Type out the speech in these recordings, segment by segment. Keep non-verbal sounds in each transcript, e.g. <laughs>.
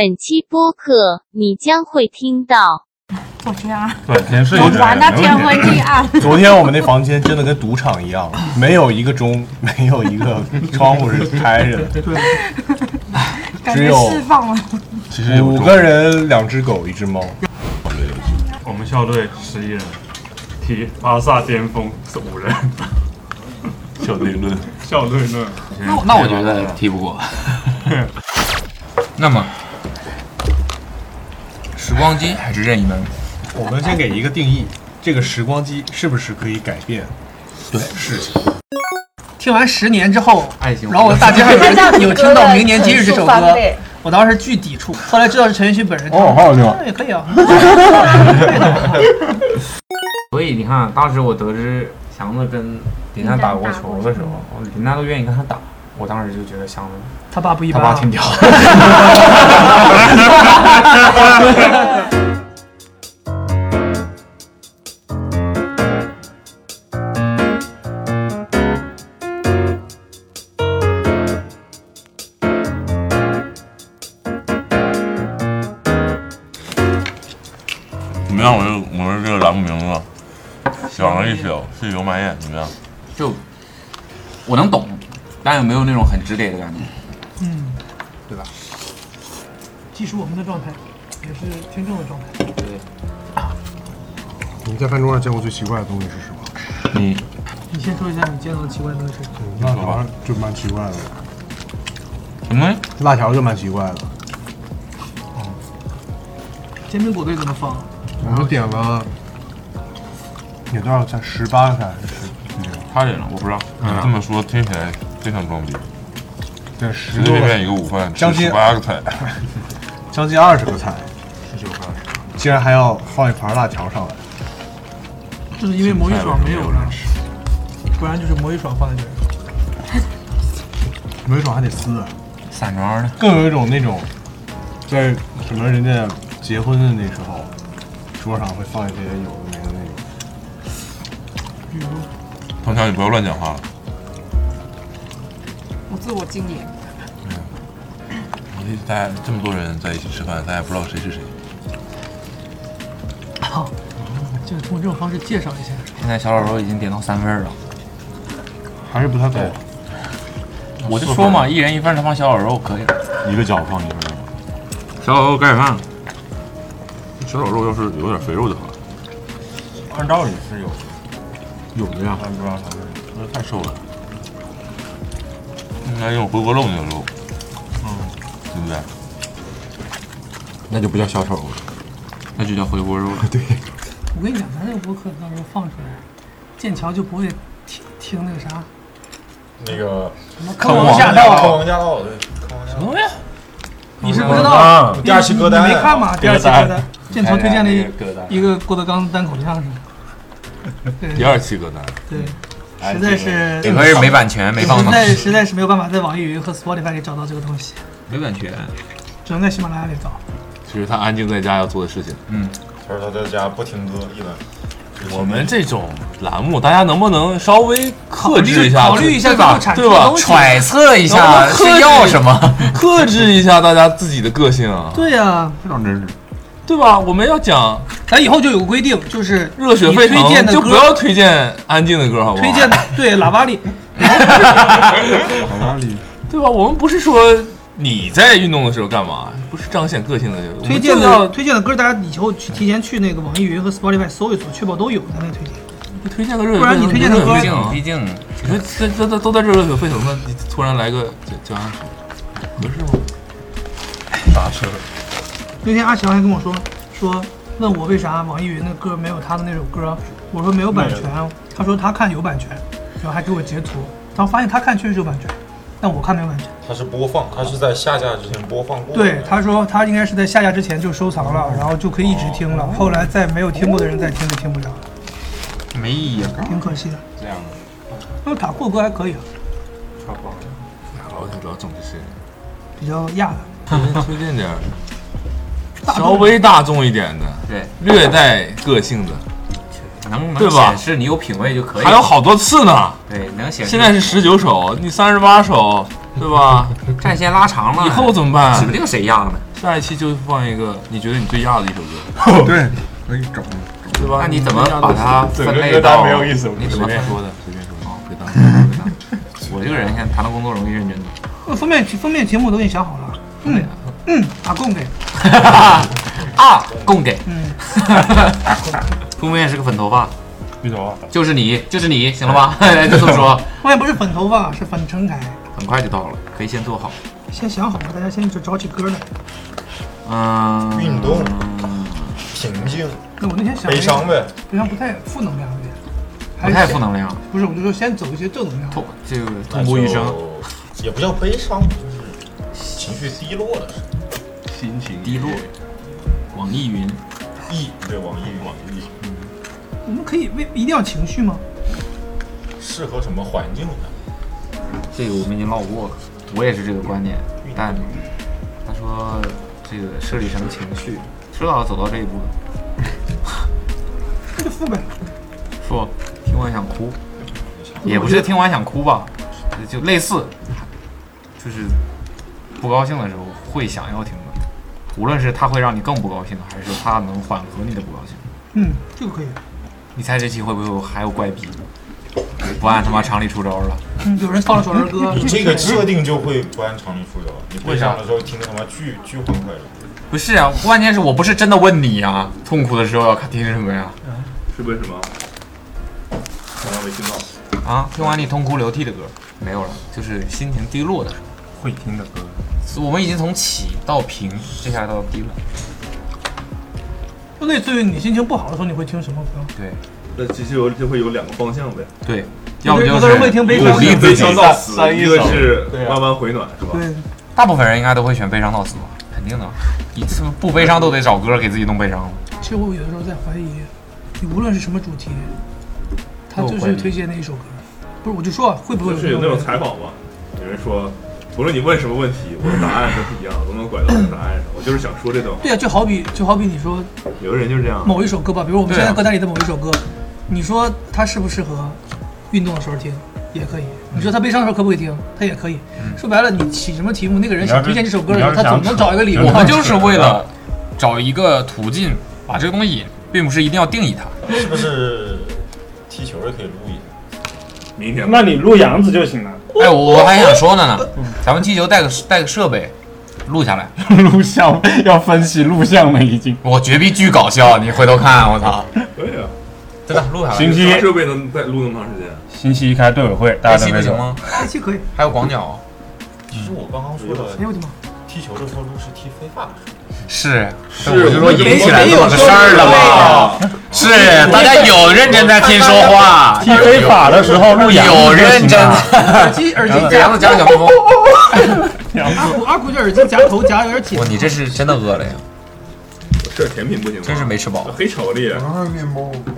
本期播客你将会听到。昨天啊，对，先睡我玩的天昏地暗。<laughs> 昨天我们那房间真的跟赌场一样，没有一个钟，<laughs> 没有一个窗户是开着的，<laughs> 感觉只有释放了。其实五个人，两只狗，一只猫。我们校队十一人，踢巴萨巅峰是五人，校队论，校队论。那我那我觉得踢不过。那么，时光机还是任意门？我们先给一个定义，这个时光机是不是可以改变对事情？听完十年之后，爱情然后我大街上有人 <laughs> 有听到《明年今日》这首歌，我当时巨抵触，后来知道是陈奕迅本人唱的。哦好好听啊也可以啊。<laughs> 所以你看，当时我得知祥子跟林丹打过球的时候，林丹都愿意跟他打，我当时就觉得祥子他爸不一他般、啊，爸挺屌。怎么样？我这我这这个栏目名字小了一小，是油麦宴，怎么样？但有没有那种很直给的感觉？嗯，对吧？既是我们的状态，也是听众的状态。对你在饭桌上见过最奇怪的东西是什么？你，你先说一下你见到的奇怪的东西是什么？辣条就蛮奇怪的，什么？辣条就蛮奇怪的。煎饼果队怎么放？我们点了，点多少菜？十八个菜还是十？他点了，我不知道。你这么说听起来非常装逼，对，十随随便便一个午饭吃将近十八个菜，<laughs> 将近二十个菜，十九个，竟然还要放一盘辣条上来。就是因为魔芋爽没有了，不然就是魔芋爽放在这儿。<laughs> 魔芋爽还得撕，散装的，更有一种那种，在什么人家结婚的那时候，桌上会放一些有的没的那种。比如。唐强，你不要乱讲话。了。我自我经营。我大家这么多人在一起吃饭，大家不知道谁是谁。好，就是通过这种方式介绍一下。现在小老肉已经点到三份了。还是不太够。我就说嘛，一人一份，他妈小老肉可以了。一个饺放一份儿，小老肉盖饭。小老肉要是有点肥肉的话，按道理是有，有的呀，但不知道他是。那太瘦了。应该用回锅肉那个肉，嗯，对不对？那就不叫小丑了。那就叫回锅肉了。<laughs> 对，我跟你讲，咱这个博客到时候放出来，剑桥就不会听听那个啥那个什么坑王驾到。坑王驾到，对，坑王驾到。什么呀？你是不知啊道第二期歌单你没看吗？第二期歌单，剑桥推荐了一一个郭德纲单口相声。<laughs> 第二期歌单，对，实在是这个是没版权，没放实上去。在实在是没有办法在网易云和 Spotify 里找到这个东西，<laughs> 没版权。只能在喜马拉雅里找。其实他安静在家要做的事情。嗯，他说他在家不听歌，一般。我们这种栏目，大家能不能稍微克制一下？考虑一下对吧对吧揣测一下要什么？克制一下大家自己的个性啊，对呀、非常真实，对吧？我们要讲咱以后就有个规定，就是热血沸你推荐腾，就的歌不要推荐安静的歌，好不好？推荐的对喇叭里，<laughs> 哪里？对吧？我们不是说你在运动的时候干嘛，不是彰显个性的，我们推荐就要的推荐的歌，大家以后去提前去那个网易云和 Spotify 搜一搜，确保都有咱再推荐。推荐个热血沸腾，不然你推荐的歌热血沸腾毕竟你说这这这都在这热血沸腾呢，你突然来个叫叫啥合适吗？打车。那天阿强还跟我说说，问我为啥网易云的歌没有他的那首歌，我说没有版权，他说他看有版权，然后还给我截图，然后发现他看确实有版权，但我看没有版权。他是播放，他是在下架之前播放过。对，他说他应该是在下架之前就收藏了，然后就可以一直听了，后来再没有听过的人再听就听不了了，没意义啊。挺可惜的。这样那塔库歌还可以啊，老想知道整这些，比较亚的。推荐推稍微大众一点的，对，略带个性的，能对吧能显示你有品位就可以。还有好多次呢。对，能显示。现在是十九首，你三十八首，对吧？<laughs> 战线拉长了，以后怎么办指不定谁压呢，下一期就放一个你觉得你最压的一首歌，<laughs> 对，可以整。对吧？那你怎么把它整个分类歌单到？没有意思我你怎么随便说的，随便说的。哦，<laughs> 别当。我这个人现在谈到工作容易认真的。那封面封面题目都给你想好了。嗯嗯，阿贡给。<laughs> 啊，供给。嗯，<laughs> 封面是个粉头发，绿头就是你，就是你，行了吧？<laughs> 就这么说，后面不是粉头发，是粉陈凯。很快就到了，可以先做好。先想好了，大家先就找起歌来。嗯，运动平静、那我那天想悲伤，呗。悲伤不太负能量有点，不太负能量，不是，我就说先走一些正能量。痛这个痛不欲生。也不叫悲伤，就是情绪低落的时候。心情低落。网易云，易 <laughs> 对网易网易我们可以为一定要情绪吗？适合什么环境呢？这个我们已经唠过了，我也是这个观点。但他说这个设立什么情绪，迟早要走到这一步的。那就付呗。说听完想哭，也不是听完想哭吧，就类似，就是不高兴的时候会想要听的，无论是他会让你更不高兴，还是说它能缓和你的不高兴。嗯，这个可以。你猜这期会不会有还有怪逼？不按他妈常理出招了。嗯，有人放了首儿歌。你这个设定就会不按常理出招。你悲伤的时候听的他妈巨巨欢快的。不是啊，关键是我不是真的问你呀、痛苦的时候要看听什么呀？是为什么？刚刚没听到。啊，听完你痛哭流涕的歌没有了，就是心情低落的时候。会听的歌，我们已经从起到平，接下来到低了。就类似于你心情不好的时候，你会听什么歌？对那其实有就会有两个方向呗，对，要不就是会听是悲伤的鼓励自己悲伤，到死，三一一个是慢慢回暖，是吧？对，大部分人应该都会选悲伤到死吧？肯定的，一次不悲伤都得找歌给自己弄悲伤。其实我有的时候在怀疑，你无论是什么主题，他就是推荐那一首歌。不是，我就说会不会就是有那种采访嘛，有人说，无论你问什么问题，我的答案都是一样，都能拐到你的答案上。我就是想说这段话。对啊、就好比就好比你说有的人就是这样，某一首歌吧，比如我们现在歌单里的某一首歌，你说它适不适合运动的时候听，也可以；你说他悲伤的时候可不可以听，他也可以。说白了，你起什么题目，那个人想推荐这首歌的时候，他总能找一个理由。我们就是为了找一个途径把这个东西引，并不是一定要定义它。是不是踢球也可以录一下？明天那你录杨子就行了，哎，我我还想说呢呢，咱们踢球带个带个设备，录下来，<laughs> 录像要分析录像了已经。我绝逼巨搞笑，你回头看，我操，可以啊。真的录下来。星期啥设备能再录那么长时间？星期一开队委会，大这家都没走？期不行吗？这期可以。还有广角，其实我刚刚说的哎呦我的妈！踢球的时候录是踢非法的时候。是，是我就说引起来没有这么个事儿了嘛。<laughs> 是，大家有认真在听说话，踢非法的时候录杨子有认真。<laughs> 耳机耳机夹子夹小蜜蜂。阿古阿古这耳机夹头夹有点紧哇，。你这是真的饿了呀？吃点甜品不行吗？真是没吃饱。黑巧克力，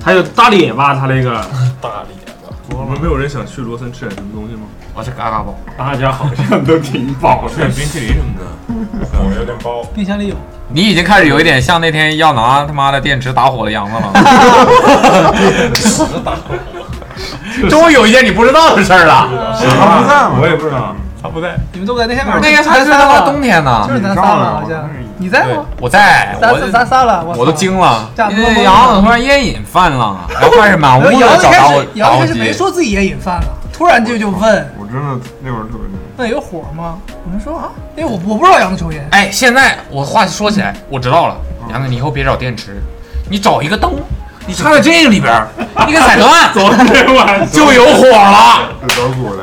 还有大列巴，他那个 <laughs> 大脸的，我们没有人想去罗森吃点什么东西吗？我是嘎嘎包，大家好像都挺饱吃点的。冰淇淋什么的。我有点包。冰箱里有，你已经开始有一点像那天要拿他妈的电池打火的杨子了。<laughs> 终于有一件你不知道的事儿了。他不在，我也不知道。他不在，你们都不在那天晚上。那个还是他妈冬天呢就。是咱仨了，好像。你在对吗？，我在，咱我咱仨了，我都惊了，杨子突然烟瘾犯了，然后开始满屋子找打火，打火杨子开始没机。说自己烟瘾犯了，突然就就问我真的那会儿特别那有火吗？我们说啊，因为我我不知道杨子抽烟。哎，现在我话说起来，我知道了，杨子，你以后别找电池，你找一个灯，你插在这个里边儿，你给踩断，<laughs> 这晚就有火了。是导鼓来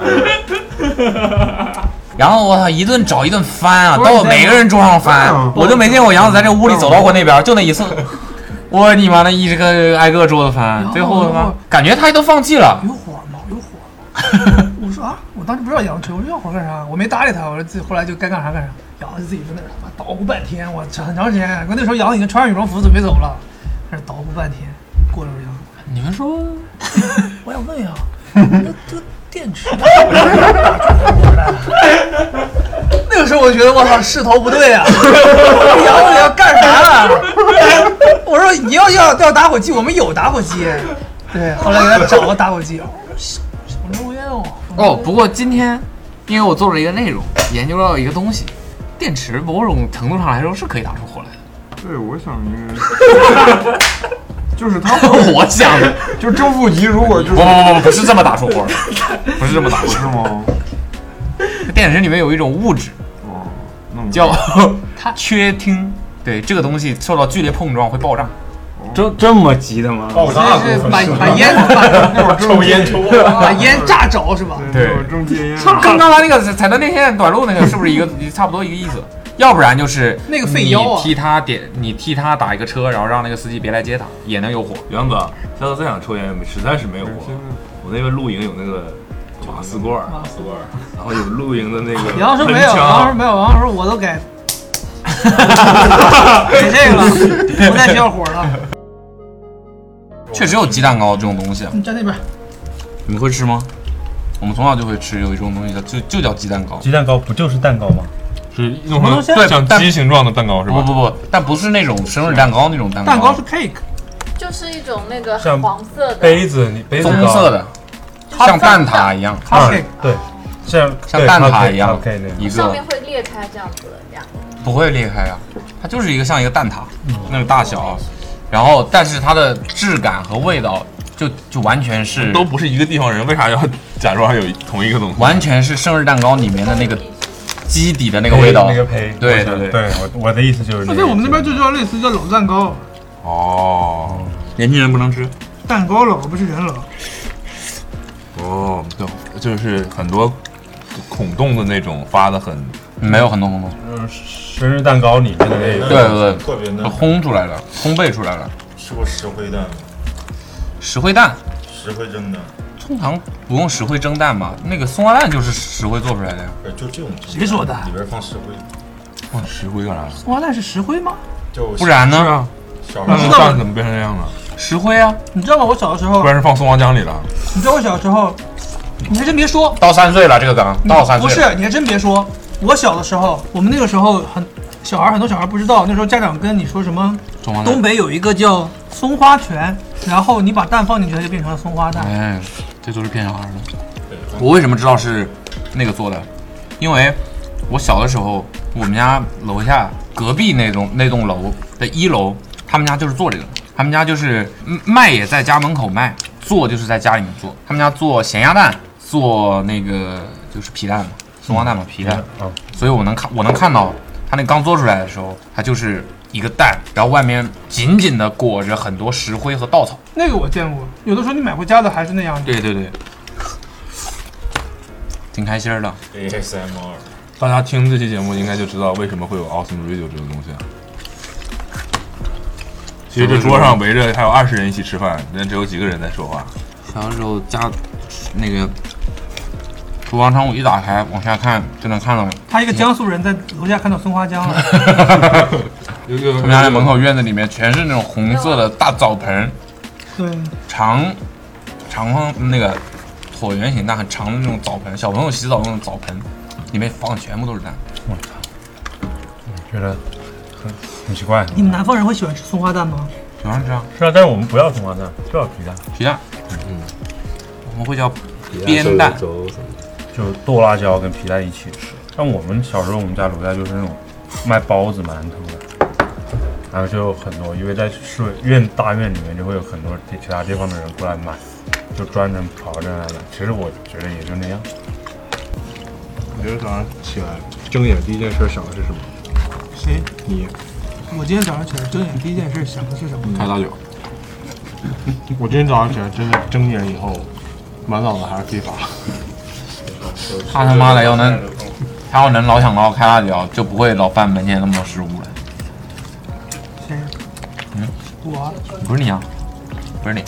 的，然后我操，一顿找一顿翻啊，到每个人桌上翻嗯，我就没见过杨子在这屋里走到过那边，就那一次。<laughs> 我你妈的一直跟挨个桌子翻，最后他妈感觉他都放弃了。有火吗？有火吗？<laughs> 我说啊，我当时不知道杨子抽，我说要火干啥？我没搭理他，我说自己后来就该干啥干啥。杨就自己在那儿他妈捣鼓半天，我很长时间。我那时候杨已经穿上羽绒服准备走了，在那捣鼓半天。过了会儿杨，你们说我想问一下，那这电池那个时候我觉得我操势头不对啊，杨子要干啥了？我说你要要要打火机，我们有打火机。对，后来给他找个打火机。哦，不过今天因为我做了一个内容，研究到一个东西，电池某种程度上来说是可以打出火来的。对，我想应该就是他会，<laughs> 我想的，就是正负极如果就是不不不不，不是这么打出火的，<laughs> 不是这么打出是吗？电池里面有一种物质哦，叫 <laughs> 缺听，对这个东西受到剧烈碰撞会爆炸。这这么急的吗？爆炸是把把烟把 <laughs> 抽烟抽把烟炸着是吧？对中间烟，跟刚才那个踩到那线短路那个是不是一个 <laughs> 差不多一个意思？要不然就是那个费腰替他点，你替他打一个车，然后让那个司机别来接他，也能有火。杨哥，下次再想抽烟，实在是没有火。我那边露营有那个瓦斯罐儿，瓦斯罐，然后有露营的那个杨说没有，杨说没有，杨说我都给 <laughs> 给这个了，不再需要火了。确实有鸡蛋糕这种东西，啊。你站那边，你们会吃吗？我们从小就会吃，有一种东西叫就就叫鸡蛋糕。鸡蛋糕不就是蛋糕吗？是弄成对但像鸡形状的蛋糕是吧？不不不，但不是那种生日蛋糕那种蛋糕，蛋糕是 cake，就是一种那个黄色的，杯子，你杯子棕色的，像蛋挞一样，对，像像蛋挞一样。一个。上面会裂开这样子的这样。不会裂开啊，它就是一个像一个蛋挞。那个大小，啊然后但是它的质感和味道就就完全是都不是一个地方人，为啥要假装有同一个东西？完全是生日蛋糕里面的那个基底的那个味道，那个胚，对对对对，我我的意思就是那个。在我们那边就叫类似叫老蛋糕，哦年轻人不能吃。蛋糕老不是人老。哦，对，就是很多孔洞的那种发的很，没有很多很多，嗯生日蛋糕里面的那个。对对对特别嫩。烘出来了，烘焙出来了。吃过石灰蛋吗？石灰蛋石灰蒸的，通常不用石灰蒸蛋吧？那个松花蛋就是石灰做出来的呀。呃，就这种谁说的里边放石灰，放石灰干啥？松花蛋是石灰吗？就不然呢？是啊，小时候那那蛋怎么变成这样了？石灰啊，你知道吗？我小的时候不，然是放松花江里了。你知道我小时候，你还真别说，到三岁了，这个梗到三岁了。不是，你还真别说，我小的时候，我们那个时候很小孩，很多小孩不知道，那时候家长跟你说什么，东北有一个叫松花泉，然后你把蛋放进去，它就变成了松花蛋。哎，这都是骗小孩的。我为什么知道是那个做的？因为我小的时候，我们家楼下隔壁那栋那栋楼的一楼，他们家就是做这个，他们家就是嗯卖也在家门口卖，做就是在家里面做。他们家做咸鸭蛋，做那个就是皮蛋嘛，松花蛋嘛，皮蛋。嗯，所以我能看，我能看到它那刚做出来的时候，它就是一个蛋，然后外面紧紧的裹着很多石灰和稻草。那个我见过，有的时候你买回家的还是那样的。对对对，挺开心的。ASMR，大家听这期节目应该就知道为什么会有 Awesome Radio 这个东西了。其实这桌上围着还有二十人一起吃饭，人只有几个人在说话。小的时候家那个厨房窗户一打开，往下看就能看到他一个江苏人在楼下看到松花江了，<laughs> 有有他们家的门口院子里面全是那种红色的大澡盆，对，长长方那个椭圆形但很长的那种澡盆，小朋友洗澡用的澡盆，里面放的全部都是蛋。我操觉得很很奇怪。你们南方人会喜欢吃松花蛋吗？喜欢吃啊，是啊，但是我们不要松花蛋，就要皮蛋，皮蛋，嗯，我们会叫边蛋，就剁辣椒跟皮蛋一起吃。像我们小时候，我们家楼下就是那种卖包子、馒头的，然后就有很多，因为在市院大院里面就会有很多其他地方的人过来买，就专程跑这来买。其实我觉得也就那样。我觉得早上起来睁眼第一件事想的是什么？谁？你，我今天早上起来睁眼第一件事想的是什么？开大酒，<laughs> 我今天早上起来真的睁眼以后，满脑子还是非法。他他妈的要能，他要能老想到开辣椒，就不会老犯门前那么多失误了。谁？嗯，我。不是你啊，不是你，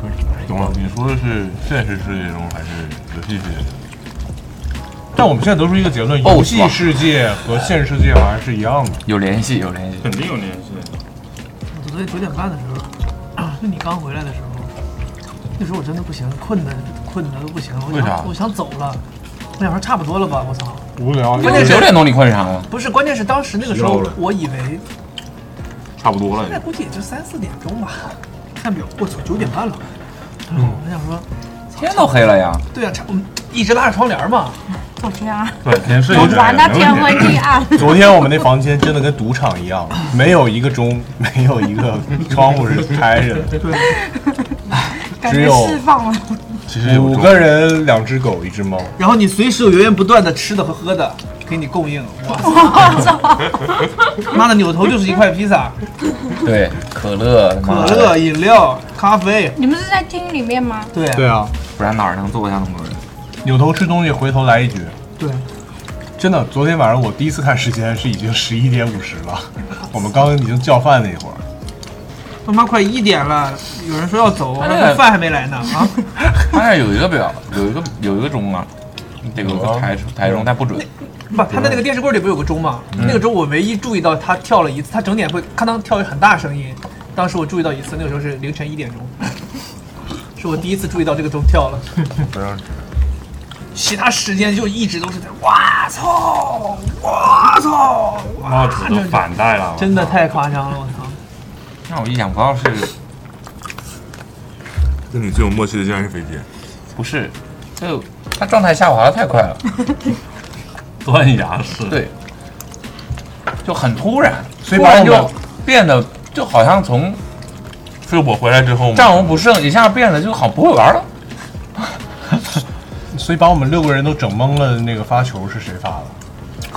不是懂了，你说的是现实世界中还是游戏世界中？但我们现在得出一个结论：哦游戏世界和现实世界好像是一样的。有联系，有联系。肯定有联系。我昨天九点半的时候，<clears throat> 就你刚回来的时候，那时候我真的不行，困的困的都不行，我为啥想我想走了。我想说差不多了吧，我操！无聊。关键是九点钟你困啥了？不是，关键是当时那个时候，我以为差不多了现在估计也就三四点钟吧。看表，我操，九点半了。然后我想说，天都黑了呀。对啊，我们一直拉着窗帘嘛。昨天啊，对，天睡天昏地暗。昨天我们那房间真的跟赌场一样，没有一个钟，没有一个窗户是开着的，<laughs> 感觉只有释放了。其实五个人，两只狗，一只猫。然后你随时有源源不断的吃的和喝的给你供应。哇操！妈的，扭头就是一块披萨，对，可乐、可乐、饮料、咖啡。你们是在厅里面吗？对对啊，不然哪儿能坐下那么多人？扭头吃东西，回头来一局。对，真的，昨天晚上我第一次看时间是已经十一点五十了，我们刚刚已经叫饭那会儿。他妈快一点了，有人说要走，他那个饭还没来呢啊！<laughs> 他那有一个表，有一个有一个钟啊，得有个台台钟，但不准。不，他的那个电视柜里不是有个钟吗？那个钟我唯一注意到他跳了一次，他整点会咔当跳一很大声音。当时我注意到一次，那个时候是凌晨一点钟，是我第一次注意到这个钟跳了。不让其他时间就一直都是在哇操，哇操，帽子都反戴了，真的太夸张了，我操！让我意想不到是，跟你最有默契的竟然是飞姐，不是，就他状态下滑的太快了，<laughs> 断崖式，对，就很突然，所以把我们突然就变得就好像从是我回来之后吗？战无不胜一下变得就好像不会玩了。<laughs> 所以把我们六个人都整懵了的那个发球是谁发的？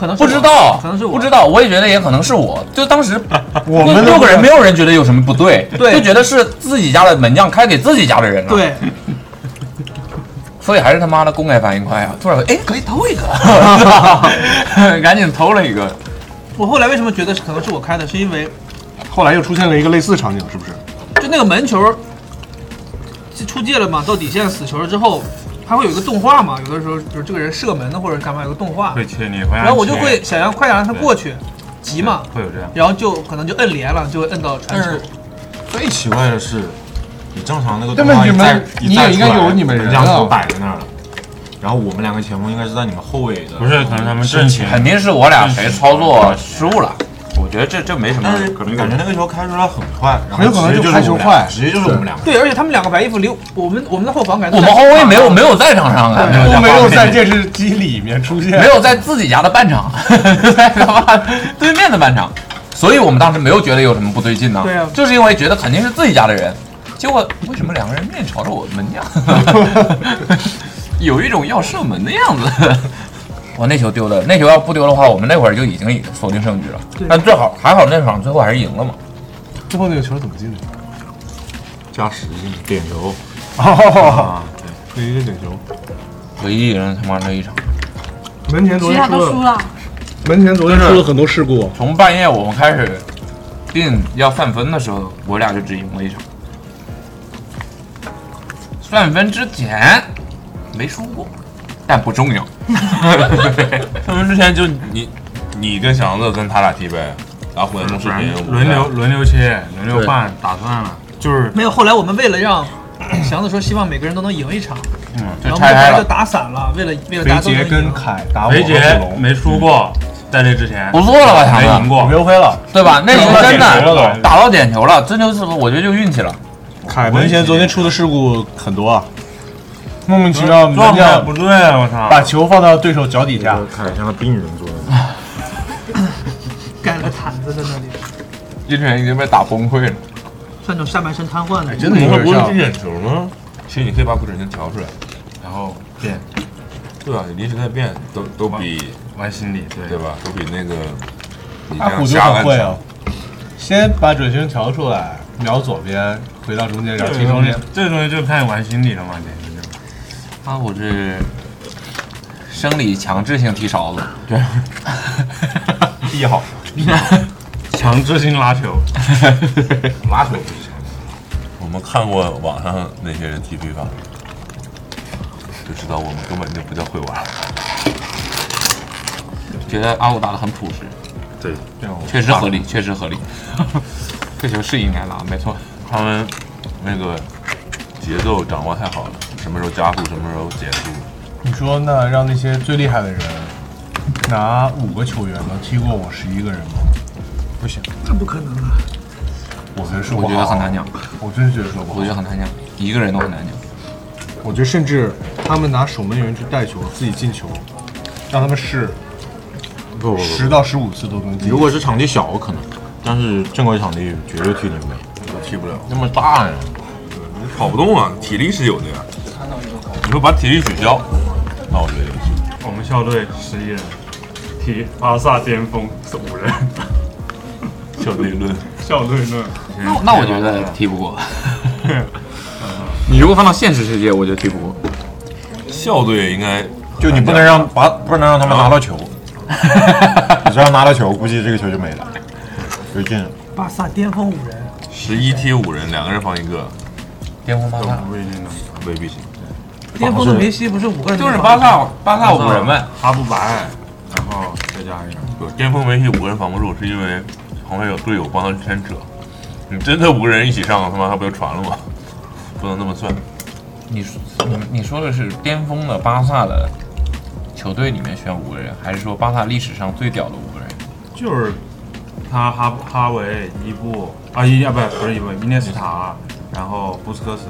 可能不知道，可能是我不知道，我也觉得也可能是我。就当时我们六个人没有人觉得有什么不对，对就觉得是自己家的门将开给自己家的人了。，对，所以还是他妈的公开反应快啊！突然哎，可以偷一个，<laughs> 赶紧偷了一个。我后来为什么觉得是可能是我开的，是因为后来又出现了一个类似场景，是不是？就那个门球就出界了嘛，到底线死球了之后，它会有一个动画嘛，有的时候就是这个人射门的或者干嘛有个动画，会切你，会按然后我就会想要快点让他过去，急嘛，会有这样。然后就可能就摁连了，就会摁到传球但是。最奇怪的是，你正常那个对动画一再吧你们一你也应该再出来有你们人啊。门将都摆在那儿了，然后我们两个前锋应该是在你们后卫的，不是，可能他们正前肯定是我俩谁操作失误了。我觉得这这没什么但是可能感觉那个球开出来很快，然后很有可能就开球快直接就是我们两个。对，而且他们两个白衣服离我们我们的后防感觉我们后卫没有没有在场上啊，都没有在电视机里面出现，没有在自己家的半场，<laughs> 在他妈对面的半场，所以我们当时没有觉得有什么不对劲呢。对啊。就是因为觉得肯定是自己家的人，结果为什么两个人面朝着我门将，<laughs> 有一种要射门的样子。我那球丢的，那球要不丢的话，我们那会儿就已经否定胜局了。但最好还好那场最后还是赢了嘛。最后那个球怎么进的？加时进点球，<laughs> 哦，对，一个点球。唯一人他妈那一场，门前昨其天输了。门前昨天出了很多事故。从半夜我们开始定要算分的时候，我俩就只赢了一场。算分之前没输过，但不重要。<laughs> 他们之前就你你跟祥子跟他俩踢呗，然后回来弄视频，轮流轮流切，轮流换，打算了，就是没有，后来我们为了让祥子说希望每个人都能赢一场，嗯，然后我们就拆开就把就。打散了，为了为了大肥杰跟家都能赢。凯打我和杰，没输过，在这之前不错了吧，强子？没赢过，没飞了。对吧？那球真打点球了的打到点球了，这就是我觉得就运气了。凯门前昨天出的事故很多啊，莫名其妙门状态将不对，我操！把球放到对手脚底下，看像个病人做的。盖了个毯子在那里，这人已经被打崩溃了。像那种下半身瘫痪的。真的有那点像不是进点球吗？其实你可以把不准星调出来，然后变，对啊？你临时再变，都都比玩心理，对对？吧？都比那个你这阿虎就很会啊，先把准星调出来，瞄左边，回到中间，然后踢中间。，这个东西就看你玩心理了嘛，这个就。啊，我这生理强制性踢勺子，对，<laughs> 踢好，强制性拉球，<laughs> 拉球不是强我们看过网上那些人踢 FIFA，就知道我们根本就不叫会玩。觉得阿五打的很朴实，对，确实合理，确实合理。<laughs> 这球是应该拉，没错。他们那个节奏掌握太好了，什么时候加速，什么时候减速。你说那让那些最厉害的人拿五个球员能踢过我十一个人吗？不行，那不可能啊！我觉得说我不好觉得很难讲，我真是觉得说不好我觉。得很难讲，一个人都很难讲。我觉得甚至他们拿守门员去带球，自己进球，让他们试不不不十到十五次都能进。如果是场地小可能，但是正规场地绝对踢得没，我踢不了，那么大呀，你跑不动啊，体力是有的呀。你说把体力取消，那我觉得也行。我们校队十一人，踢巴萨巅峰是五人，<laughs> 校队论，<laughs> 校队论。那那我觉得踢不过。你如果放到现实世界，我觉得踢不过。校队应该就你不能让把不能让他们拿到球，<laughs> 你只要拿到球，估计这个球就没了，就进了。巴萨巅峰五人，十一踢五人，两个人防一个，巅峰巴萨不一定能。未必行。巅峰的梅西不是五个人就是巴萨巴萨五人呗。哈布白，然后再加一个。不，巅峰梅西五个人防不住，是因为旁边有队友帮他牵扯。你真的五个人一起上，他妈他不就传了吗？不能那么算。你说你你说的是巅峰的巴萨的球队里面选五个人，还是说巴萨历史上最屌的五个人？就是他哈哈维、伊布啊伊啊不不是伊布，伊涅斯塔，然后布斯克茨、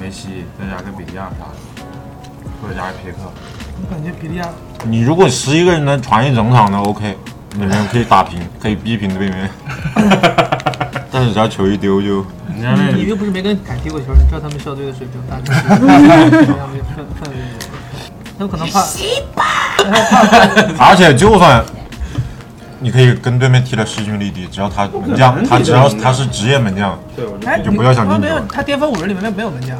梅西，再加个比利亚啥的，或者加个皮克。我感觉比利亚你如果十一个人能传一整场的 OK，你们可以打平，可以逼平对面。<laughs> 但是只要球一丢就，你又不是没跟凯踢过球，你知道他们校队的水平大概是什么样的氛氛围？他有可能怕，<laughs> 而且就算你可以跟对面踢的势均力敌，只要他门将，他只要他是职业门将，就不要想进球没有，他巅峰五人里面没有门将，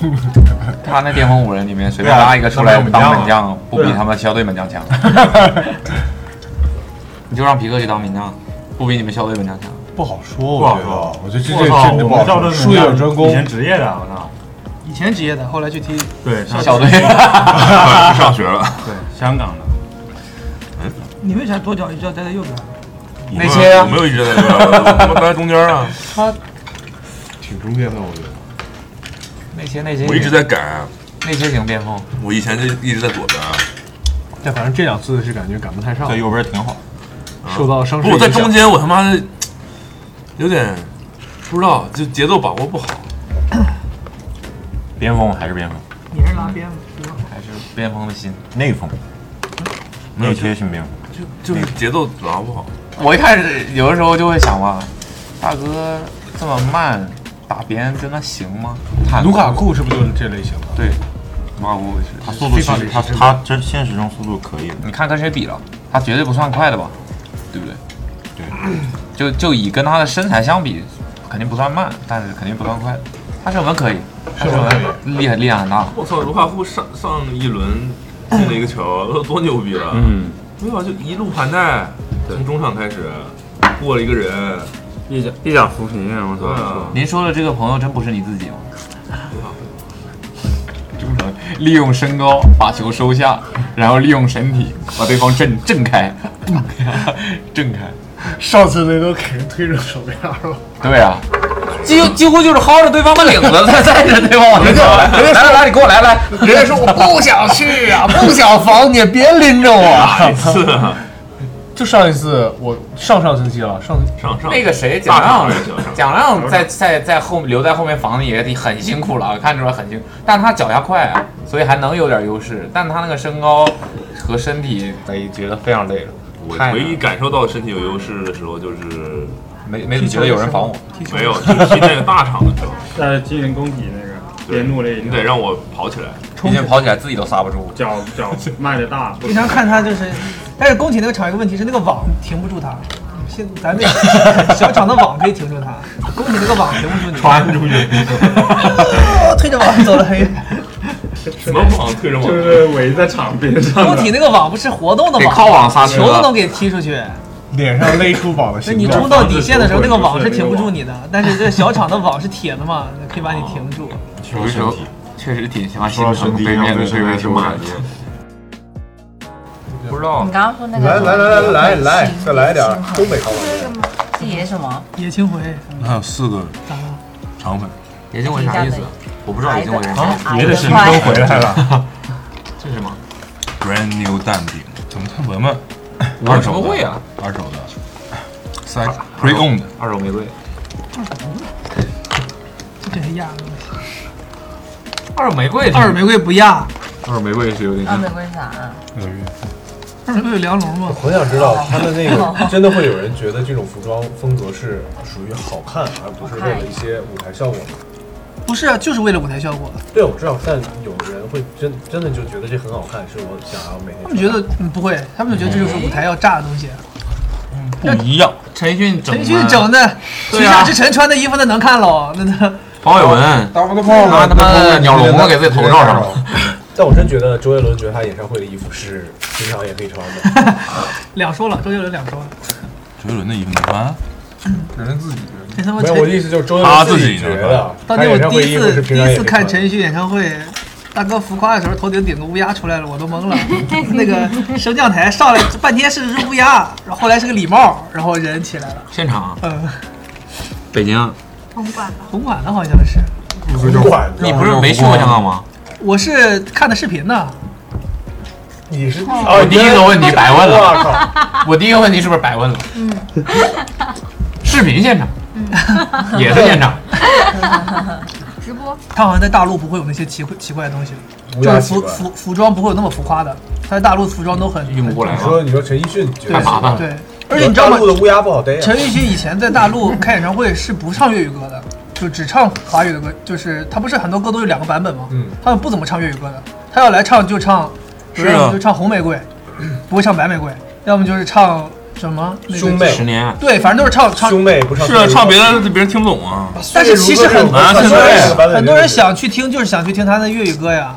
<laughs> 他那巅峰五人里面随便拉一个出来当门将，不比他们校队门将强。<laughs> 你就让皮克去当门将，不比你们校队门将强。不好说，不我觉得好说，我觉得这这真的不好说，我们校队术业有专攻以。前职业的，我操。以前职业的，后来去踢对，他校队 <laughs> 上学了，对香港的。你为啥左脚一直要待在右边？那些啊我没有一直在右边，我待在中间啊。他挺中间的，我觉得。那些那些我一直在赶，那些型边锋，我以前就一直在左边啊。但反正这两次是感觉赶不太上在，右边挺好。受到伤势，我在中间，我他妈的有点不知道，就节奏把握不好。边锋还是边锋，你是拉边锋？还是边锋的心。内锋，内切型边锋。就就是节奏把握不好。我一开始有的时候就会想嘛，大哥这么慢打别人真的行吗？他卢卡库是不是就是这类型的？对，卢卡库是他速度其实他他这现实中速度可以的，你看跟谁比了？他绝对不算快的吧？对不对？对，<clears throat> 就就以跟他的身材相比，肯定不算慢，但是肯定不算快。他射门可以，他射门厉害力量很大。我操，卢卡库上上一轮进了一个球，多牛逼了！嗯，没有，就一路盘带，从中场开始过了一个人，意甲意甲扶贫，我操！您说的这个朋友真不是你自己吗？中场利用身高把球收下，然后利用身体把对方震震开，<laughs> 震开。上次那都给人推成什么样了？对啊，几几乎就是薅着对方的领子，再再着对方往前走。来来来，你给我来来。人家说我不想去啊，不想防你，别拎着我。<laughs> 就上一次，我上上星期了，上上上那个谁，蒋亮蒋亮在在在后留在后面防的也很辛苦了，看出来很辛苦，但他脚下快啊，所以还能有点优势。但他那个身高和身体，哎觉得非常累了。我唯一感受到身体有优势的时候，就是没没觉得有人防我。没有就是踢那个大场的时候，在金人工体那个边路那，你得让我跑起来。毕竟跑起来自己都刹不住。脚脚迈的大，经常看他就是，但是宫体那个场有个问题是那个网停不住他。现咱那 <laughs> 小场的网可以停住他，宫体那个网停不住你。穿出去。<laughs> 推着网走了很远。<laughs> 什么网推着网？就是围在场边上的。宫体那个网不是活动的网，靠网刹车球都能给踢出去。脸上勒出网的那你形状。冲到底线的时候，那个网是停不住你的，但是这小厂的网是铁的嘛，可以把你停住。有的时候确实挺像心说到身体疼对面的上对位球员。不知道你刚刚说那个来来来来来来，再来点东北烤这个这野什么？野青回，还有四个？肠粉，野青回啥意思？我不知道野青回是啥。啊别的神都回来了，<laughs> 这是什么？brand new 蛋饼，怎么看闻闻？我怎么会啊？二手的，side pre owned，二手玫瑰。这是压的。二手玫瑰，二手玫瑰不压，二手玫瑰是有点二玫瑰啥啊？二手玫瑰有梁龙吗？我很想知道他们那个 <laughs> 真的会有人觉得这种服装风格是属于好看，而不是为了一些舞台效果吗？不是啊，就是为了舞台效果。对，我知道，但有人会真真的就觉得这很好看，是我想要每天。他们觉得嗯不会，他们就觉得这就是舞台要炸的东西。不一样。陈奕迅整陈奕迅整的，徐尚之晨穿的衣服那能看喽？那那黄伟文，大不大他他妈鸟笼子给自己头罩上了。<laughs> 但我真觉得周杰伦觉得他演唱会的衣服是平常也可以穿的。<laughs> 两说了，周杰伦两说了，周杰伦的衣服能穿？人自己这他妈没有，我的意思就是周杰伦自己觉得，当年我第一次第一次看陈奕迅演唱会，大哥浮夸的时候，头顶顶个乌鸦出来了，我都懵了。<laughs> 那个升降台上来半天是只乌鸦，然后后来是个礼帽，然后人起来了。现场，嗯，北京，红馆吧。红馆的好像是，红馆，你不是没去过香港吗？我是看的视频呢。你是哦第一个问题白问了，我靠！我第一个问题是不是白问了？嗯，视频现场，也是现场，直播他好像在大陆不会有那些奇怪奇怪的东西，乌就是服服服装不会有那么浮夸的。他在大陆服装都很运不过来你说你说陈奕迅觉得太麻烦了对，而且你知道吗？大陆的乌鸦不好逮啊。陈奕迅以前在大陆开演唱会是不唱粤语歌的，就只唱华语的歌，就是他不是很多歌都有两个版本吗？嗯，他们不怎么唱粤语歌的，他要来唱就唱，是啊要么就唱红玫瑰，不会唱白玫瑰，要么就是唱什么那个兄妹十年，对，反正都是唱唱。兄妹不唱是啊，唱别的别人听不懂啊。但是其实很多人很多人想去听，就是想去听他的粤语歌呀。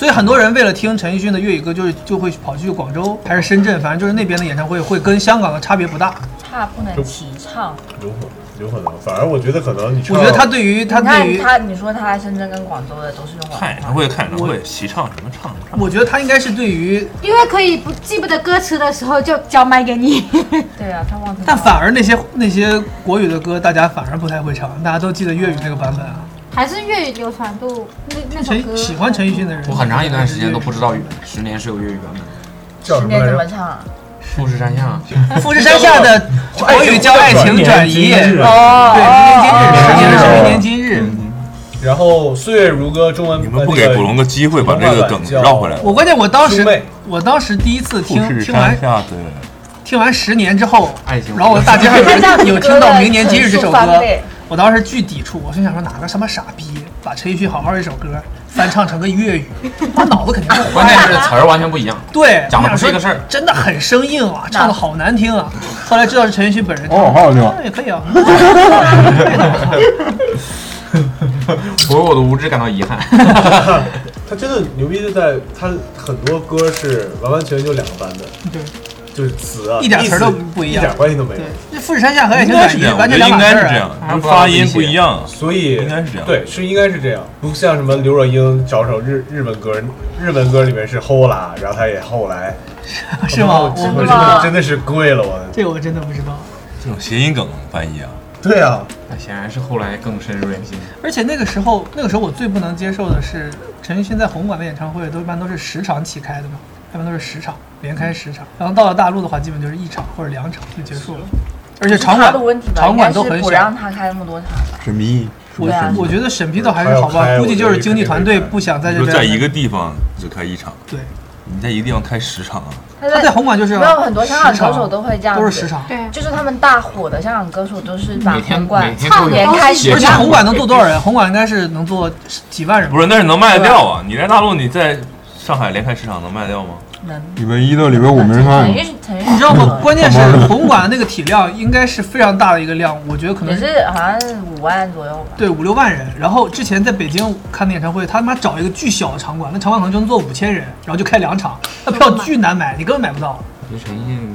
所以很多人为了听陈奕迅的粤语歌，就是就会跑去广州还是深圳，反正就是那边的演唱会会跟香港的差别不大。差不能齐唱。有可能，有可能。反而我觉得可能你，我觉得他对于他对于他，你说他深圳跟广州的都是用广东话，看演唱会，看演唱会，齐唱什么唱什么唱。我觉得他应该是对于，因为可以不记不得歌词的时候就交麦给你。对啊，他忘记。但反而那些那些国语的歌，大家反而不太会唱，大家都记得粤语那个版本啊。还是粤语流传度那那首歌。陈喜欢陈奕迅的人，我很长一段时间都不知道十年是有粤语版本。叫什么十年来着？怎么唱啊？富士山下，富士山下的国语叫爱情转移，对，哦，明年今日，十年是明年今日。然后岁月如歌中文，你们不给古龙个机会把这个梗绕回来我关键我当时我当时第一次听听完下的听完十年之后，爱情然后我大街上有有听到《明年今日》这首歌我当时巨抵触，我心想说哪个什么傻逼把陈奕迅好好一首歌翻唱成个粤语，他脑子肯定是 <laughs> 关键。是词儿完全不一样。对，讲的不是一个事儿真的很生硬啊，唱的好难听啊。后来知道是陈奕迅本人唱，哦好好听啊也可以啊。<laughs> 我为我的无知感到遗憾。<laughs> 他真的牛逼就在他很多歌是完完全全就两个版本，对，就是词啊，一点词儿都不一样一点关系都没有对。，这富士山下和爱情转移该是这样，完全两码事儿啊。该是这样，就发音不一样。所以应该是这样对，是应该是这样，不像什么刘若英找首日日本歌，日本歌里面是后啦，然后他也后来，<laughs> 是吗？我真我不知道，的真的是贵了我。这个我真的不知道。这种谐音梗翻译啊，对啊，那显然是后来更深入人心。而且那个时候，那个时候我最不能接受的是，陈奕迅在红馆的演唱会都一般都是十场起开的嘛，一般都是十场连开十场，然后到了大陆的话，基本就是一场或者两场就结束了，而且场馆的问题吧，场馆都很小不让。他开那么多场吧。神秘，我我觉得审批倒还是好吧估计就是经济团队不想在这边在一个地方只开一场，对，你在一个地方开十场啊，他在红馆就是没有很多香港歌手都会这样，都是十场，对，就是他们大火的香港歌手都是把每天红馆每天都有连开十而且，红馆能坐多少人？红馆应该是能坐几万人。不是，那是能卖得掉啊！你在大陆，你在上海连开市场能卖掉吗？能。礼拜一到礼拜五没人看你知道吗？关键是红馆那个体量应该是非常大的一个量，我觉得可能也是好像是五万左右吧。对五六万人。然后之前在北京看的演唱会，他妈找一个巨小的场馆，那场馆可能就能坐五千人，然后就开两场，那票巨难买，你根本买不到。我觉得陈奕迅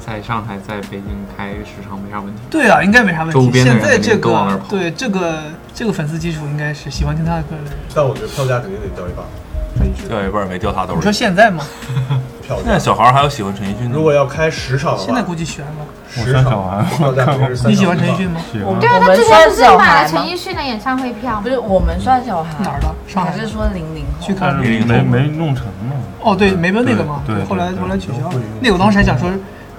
在上海、在北京开十场没啥问题。对啊，应该没啥问题。周边的现在这个对这个这个粉丝基础应该是喜欢听他的歌的人。但我觉得票价肯定得掉一半。陈奕迅掉一半没掉他兜你说。现在吗？<laughs> 票价，现在小孩还有喜欢陈奕迅的吗？如果要开十场的话，现在估计悬了。十场像小孩票价肯定是三你喜欢陈奕迅吗？喜欢对啊，我们算他之前不是买了陈？奕迅的演唱会票吗？不是，我们算小孩。哪儿的？上海的还是说零零后？去看但是没没弄成嘛。哦，对，没问那个嘛，对对后来对后来取消了。那个我当时还想说，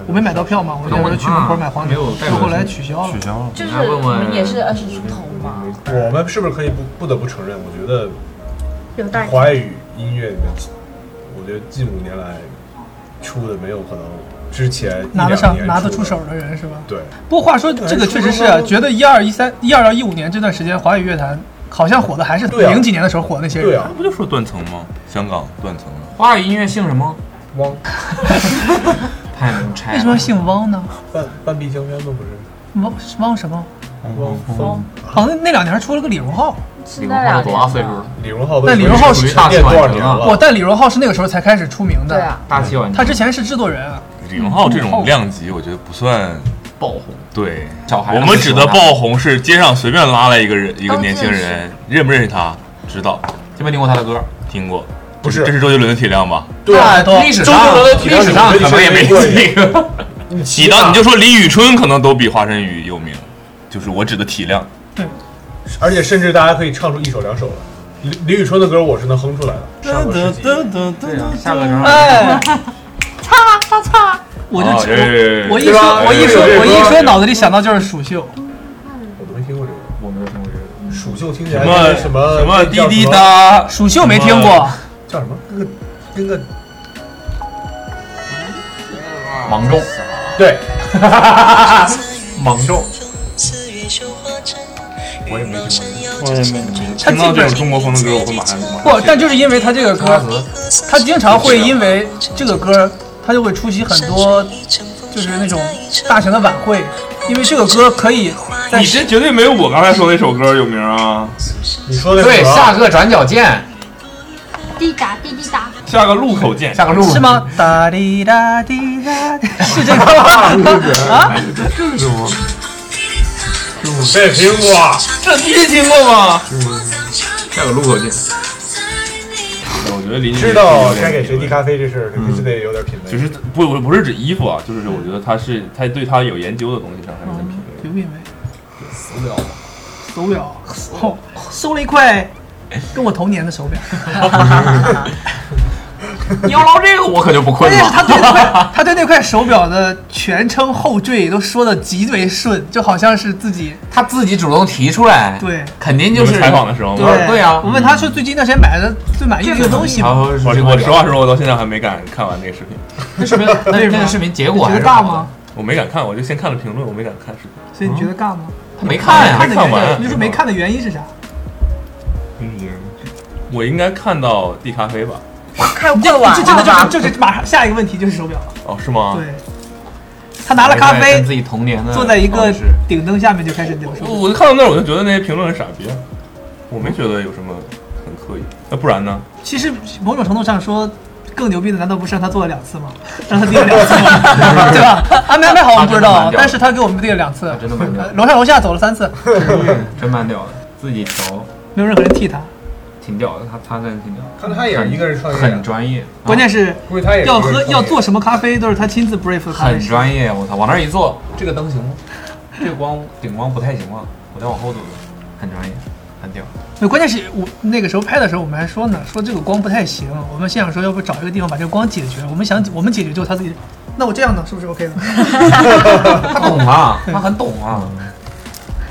我没买到票嘛，我想说去门口买黄牛，就后来取消了取。消了。就是你还问问我们也是二十出头嘛。我们是不是可以不不得不承认？我觉得有代华语音乐里面，我觉得近五年来出的没有可能之前拿得上拿得出手的人是吧？对，不过话说，这个确实是啊觉得一二一三一二到一五年这段时间，华语乐坛好像火的还是零几年的时候火的那些人。对啊，不就说断层吗？香港断层了。华语音乐姓什么？汪 <laughs> 太能拆。为什么姓汪呢？半半壁江山吗？不是汪汪什么？汪峰，好像那两年还出了个李荣浩。是那两多大岁数了？李荣浩都但李荣浩是属于沉淀多少年了？我但李荣浩是那个时候才开始出名的。对啊，大器晚成。他之前是制作人啊。李荣浩这种量级，我觉得不算爆红。对，小孩我们指的爆红是街上随便拉来一个人，一个年轻人，认不认识他？知道，听没听过他的歌？听过。不是这是周杰伦的体量吧？对啊，历史上历史上可能也没这个。<laughs> 你当你就说李宇春可能都比华晨宇有名，就是我指的体量。对，而且甚至大家可以唱出一首两首来。李李宇春的歌我是能哼出来的。上个世纪，对啊，下个正好。哎，唱啊，唱唱啊！我就哦对对对对我一说，我一说，对对对我一说，脑子里想到就是蜀绣。我都没听过这个。我没有听过这个。蜀绣听起来什么什么什么滴滴答，蜀绣没听过，叫什么？跟个跟个芒种，对，芒种，我也没听过。我也没他基本听到这种中国风的歌，我会马上马上不，但就是因为他这个歌，他经常会因为这个歌，他就会出席很多就是那种大型的晚会，因为这个歌可以你这绝对没有我刚才说那首歌有名啊！你说的对，下个转角见，滴答滴滴答，下个路口见。下个路是？吗？<laughs> 哒滴哒滴哒，<laughs> 是这个吗？<laughs> 啊？没听过。这你也听过吗？下个路口见。我觉得林俊杰知道该给谁递咖啡这事儿，肯定是得有点品味。就是不不不是指衣服啊，就是我觉得他是他对他有研究的东西上还是很品味。有品味。手表，手表，哦，收 <laughs> 了一块跟我同年的手表。<laughs> 你要捞这个，我可就不困关键是他了。对那块，<laughs> 他对那块手表的全称后缀都说的极为顺，就好像是自己他自己主动提出来，对肯定就是采访的时候吗对对啊我，问他是最近一段时间买的最满意的一个东西吗？我我实话说，我到现在还没敢看完那个视频，那视频那那个视频结果你觉还尬吗？？我没敢看，我就先看了评论，我没敢看视频。所以你觉得尬吗？他没看呀没看完原因，你说没看的原因是啥？嗯我应该看到递咖啡吧？看过晚这真的就是就是马上下一个问题就是手表了。哦，是吗？对，他拿了咖啡，自己童年坐在一个顶灯下面就开始聊手我。我看到那儿，我就觉得那些评论很傻逼，我没觉得有什么很刻意。那不然呢？其实某种程度上说，更牛逼的难道不是让他做了两次吗？让他递了两次吗？对吧？安没安排好我们不知道，但是他给我们递了两次，真的蛮屌，楼上楼下走了三次，真蛮屌的，自己调没有任何人替他。挺屌的，他他真的挺屌。的，看他也是一个人创业啊。很专业，关键是要喝要做什么咖啡都是他亲自 brief 咖啡很。专业，我操，往那儿一坐，这个灯行吗？这个光顶光不太行吗，我再往后走走，很专业，很屌。那，关键是我那个时候拍的时候，我们还说呢，说这个光不太行，我们心想说要不找一个地方把这个光解决。我们想我们解决之后，他自己，那我这样呢，是不是 OK 的？<laughs> 他懂啊，<laughs> 他很懂啊，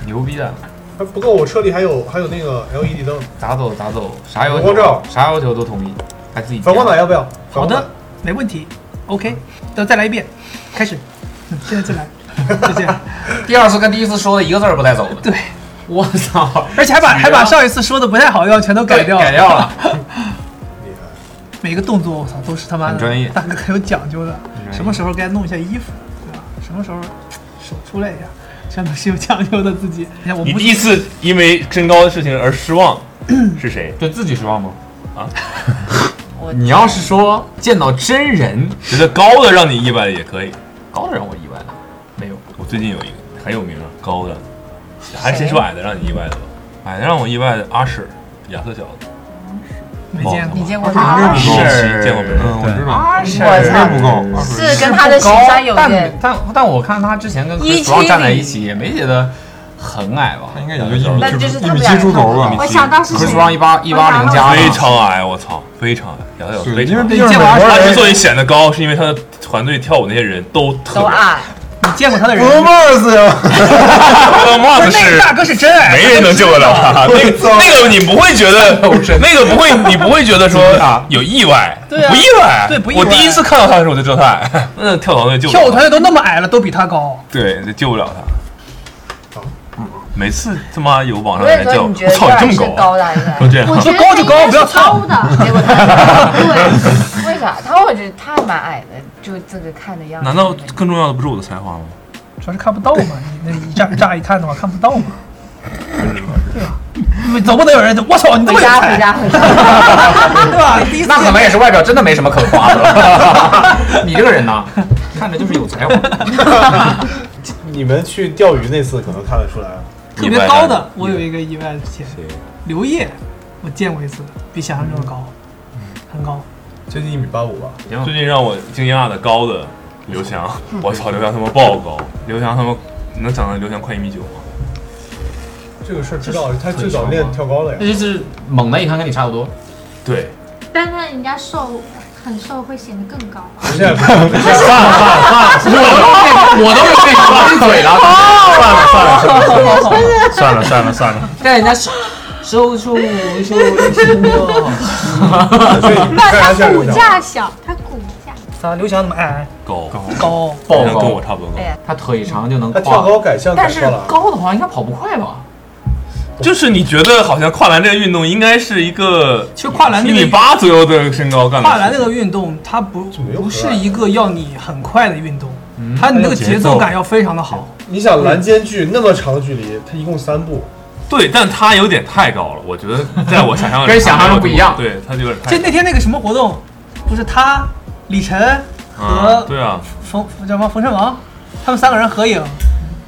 牛逼的，还不够，我车里还有还有那个 LED 灯，咋走咋走，啥要求？啥要求都同意，还自己反光板要不要？好的，没问题，OK，那再来一遍，开始，嗯，现在再来，就这样。第二次跟第一次说的一个字儿不带走的，对，我操，而且还把还把上一次说的不太好的要全都改掉。了改掉了，<laughs> 厉害。每个动作我操都是他妈的很专业。大哥很有讲究的。什么时候该弄一下衣服，对吧？什么时候手出来一下，全都是有讲究的自己。你看我你第一次因为身高的事情而失望 <clears throat> 是谁？对自己失望吗？啊，<laughs> 我你要是说见到真人觉得高的让你意外的也可以。高的让我意外了，没有，我最近有一个很有名啊，高的，还是先说矮的让你意外的吧。矮的让我意外的阿史，亚瑟小子，没见过你。见过是他吗？是见过没有？嗯，我知道，我操不够，是跟他的形象有但点但但我看他之前跟170 Brown 站在一起，也没觉得很矮吧他应该也就一米一米七出头吧。我想到是？Chris 谁？一八一八零加非常矮，我操，非常矮，亚瑟小子是非常矮。因为毕竟他之所以显得高，是因为他的团队跳舞那些人都特别都矮，你见过他的人。格莫尔斯呀，格莫尔斯是那个大哥是真爱，没人能救得了他。<laughs> 那个那个你不会觉得，<laughs> 那个不会，你不会觉得说 <laughs> 有意外，对啊不意外。对不意外我第一次看到他的时候我就知道他矮，那跳蚤队救跳舞团队都那么矮了，都比他高。对，这救不了他。每次他妈有网上人叫，我操，你这么高高啊，的还是矮都这样我。觉得高就高，不要操。高的，结果他对，为啥？他我觉得他还蛮矮的，就这个看的样子。难道更重要的不是我的才华吗？主要是看不到嘛，<laughs> 你那一乍乍一看的话看不到嘛。对吧？总不能有人我操，你这么有回家回，家回家？<laughs> 对吧？第一次那可能也是外表真的没什么可夸的了。<laughs> 你这个人呢，看着就是有才华。你们去钓鱼那次可能看得出来，特别高的，我有一个意外的体验，刘烨，我见过一次，比想象中的高，很高。接近一米八五吧。最近让我惊讶的高的刘翔，<laughs> 我操，刘翔他妈爆高，刘翔他妈能长到刘翔快一米九吗？这个事儿知道，他最早练跳高的呀。那就是猛的，一看跟你差不多。对，但是人家瘦很瘦会显得更高。现在不算了算了算了，我都是被你嘴了。算了算了算了算了算了算了，但人家收收收收所以那他骨。架小，他骨架。咋？刘翔怎么矮？高高，高？跟我。差不多高他腿长就能他跳跨，高改向但是。高的话应该跑不快吧？就是你觉得好像跨栏这个运动应该是一个其实跨栏一米八左右的身高干的。跨栏那个运动，它不不是一个要你很快的运动，它你那个节奏感要非常的好。你想栏间距那么长的距离，它一共三步，对，但他有点太高了，我觉得在我想象里 <laughs> 跟想象中不一样。对他有点太就那天那个什么活动，不是他、李晨啊，和对啊，冯叫什么？冯晨王，他们三个人合影，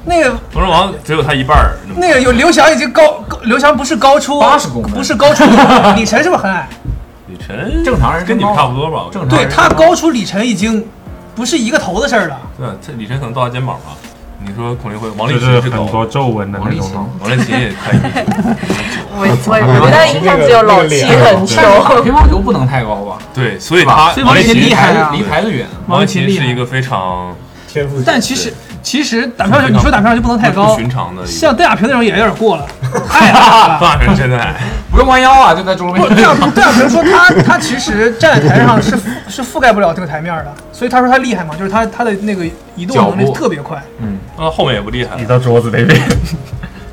那个冯胜王只有他一半儿那个有刘翔已经高，高刘翔不是高出八十公分。不是高出 <laughs> 李晨是不是很矮？李晨正常人跟你们差不多吧？正常人对他高出李晨已经不是一个头的事儿了。对啊，这李晨可能到他肩膀吧。你说孔令辉、王励就勤是高是很多，皱纹的王励勤那种高。王励勤也快一米九。<laughs> 我我我的印象只有老七很瘦。<laughs> 乒乓球不能太高吧？对，所以他所以王励勤厉害啊离台子远。王励勤是一个非常天赋。但其实其实打乒乓球，你说打乒乓球不能太高，寻常的。像邓亚萍那种也有点过了，太矮了。大人真的矮，不用弯腰啊，就在桌不，面邓亚邓亚萍说他他其实站在台上是 <laughs> 是覆盖不了这个台面的，所以他说他厉害嘛，就是他他的那个移动能力特别快。嗯那后面也不厉害移。到桌子那边，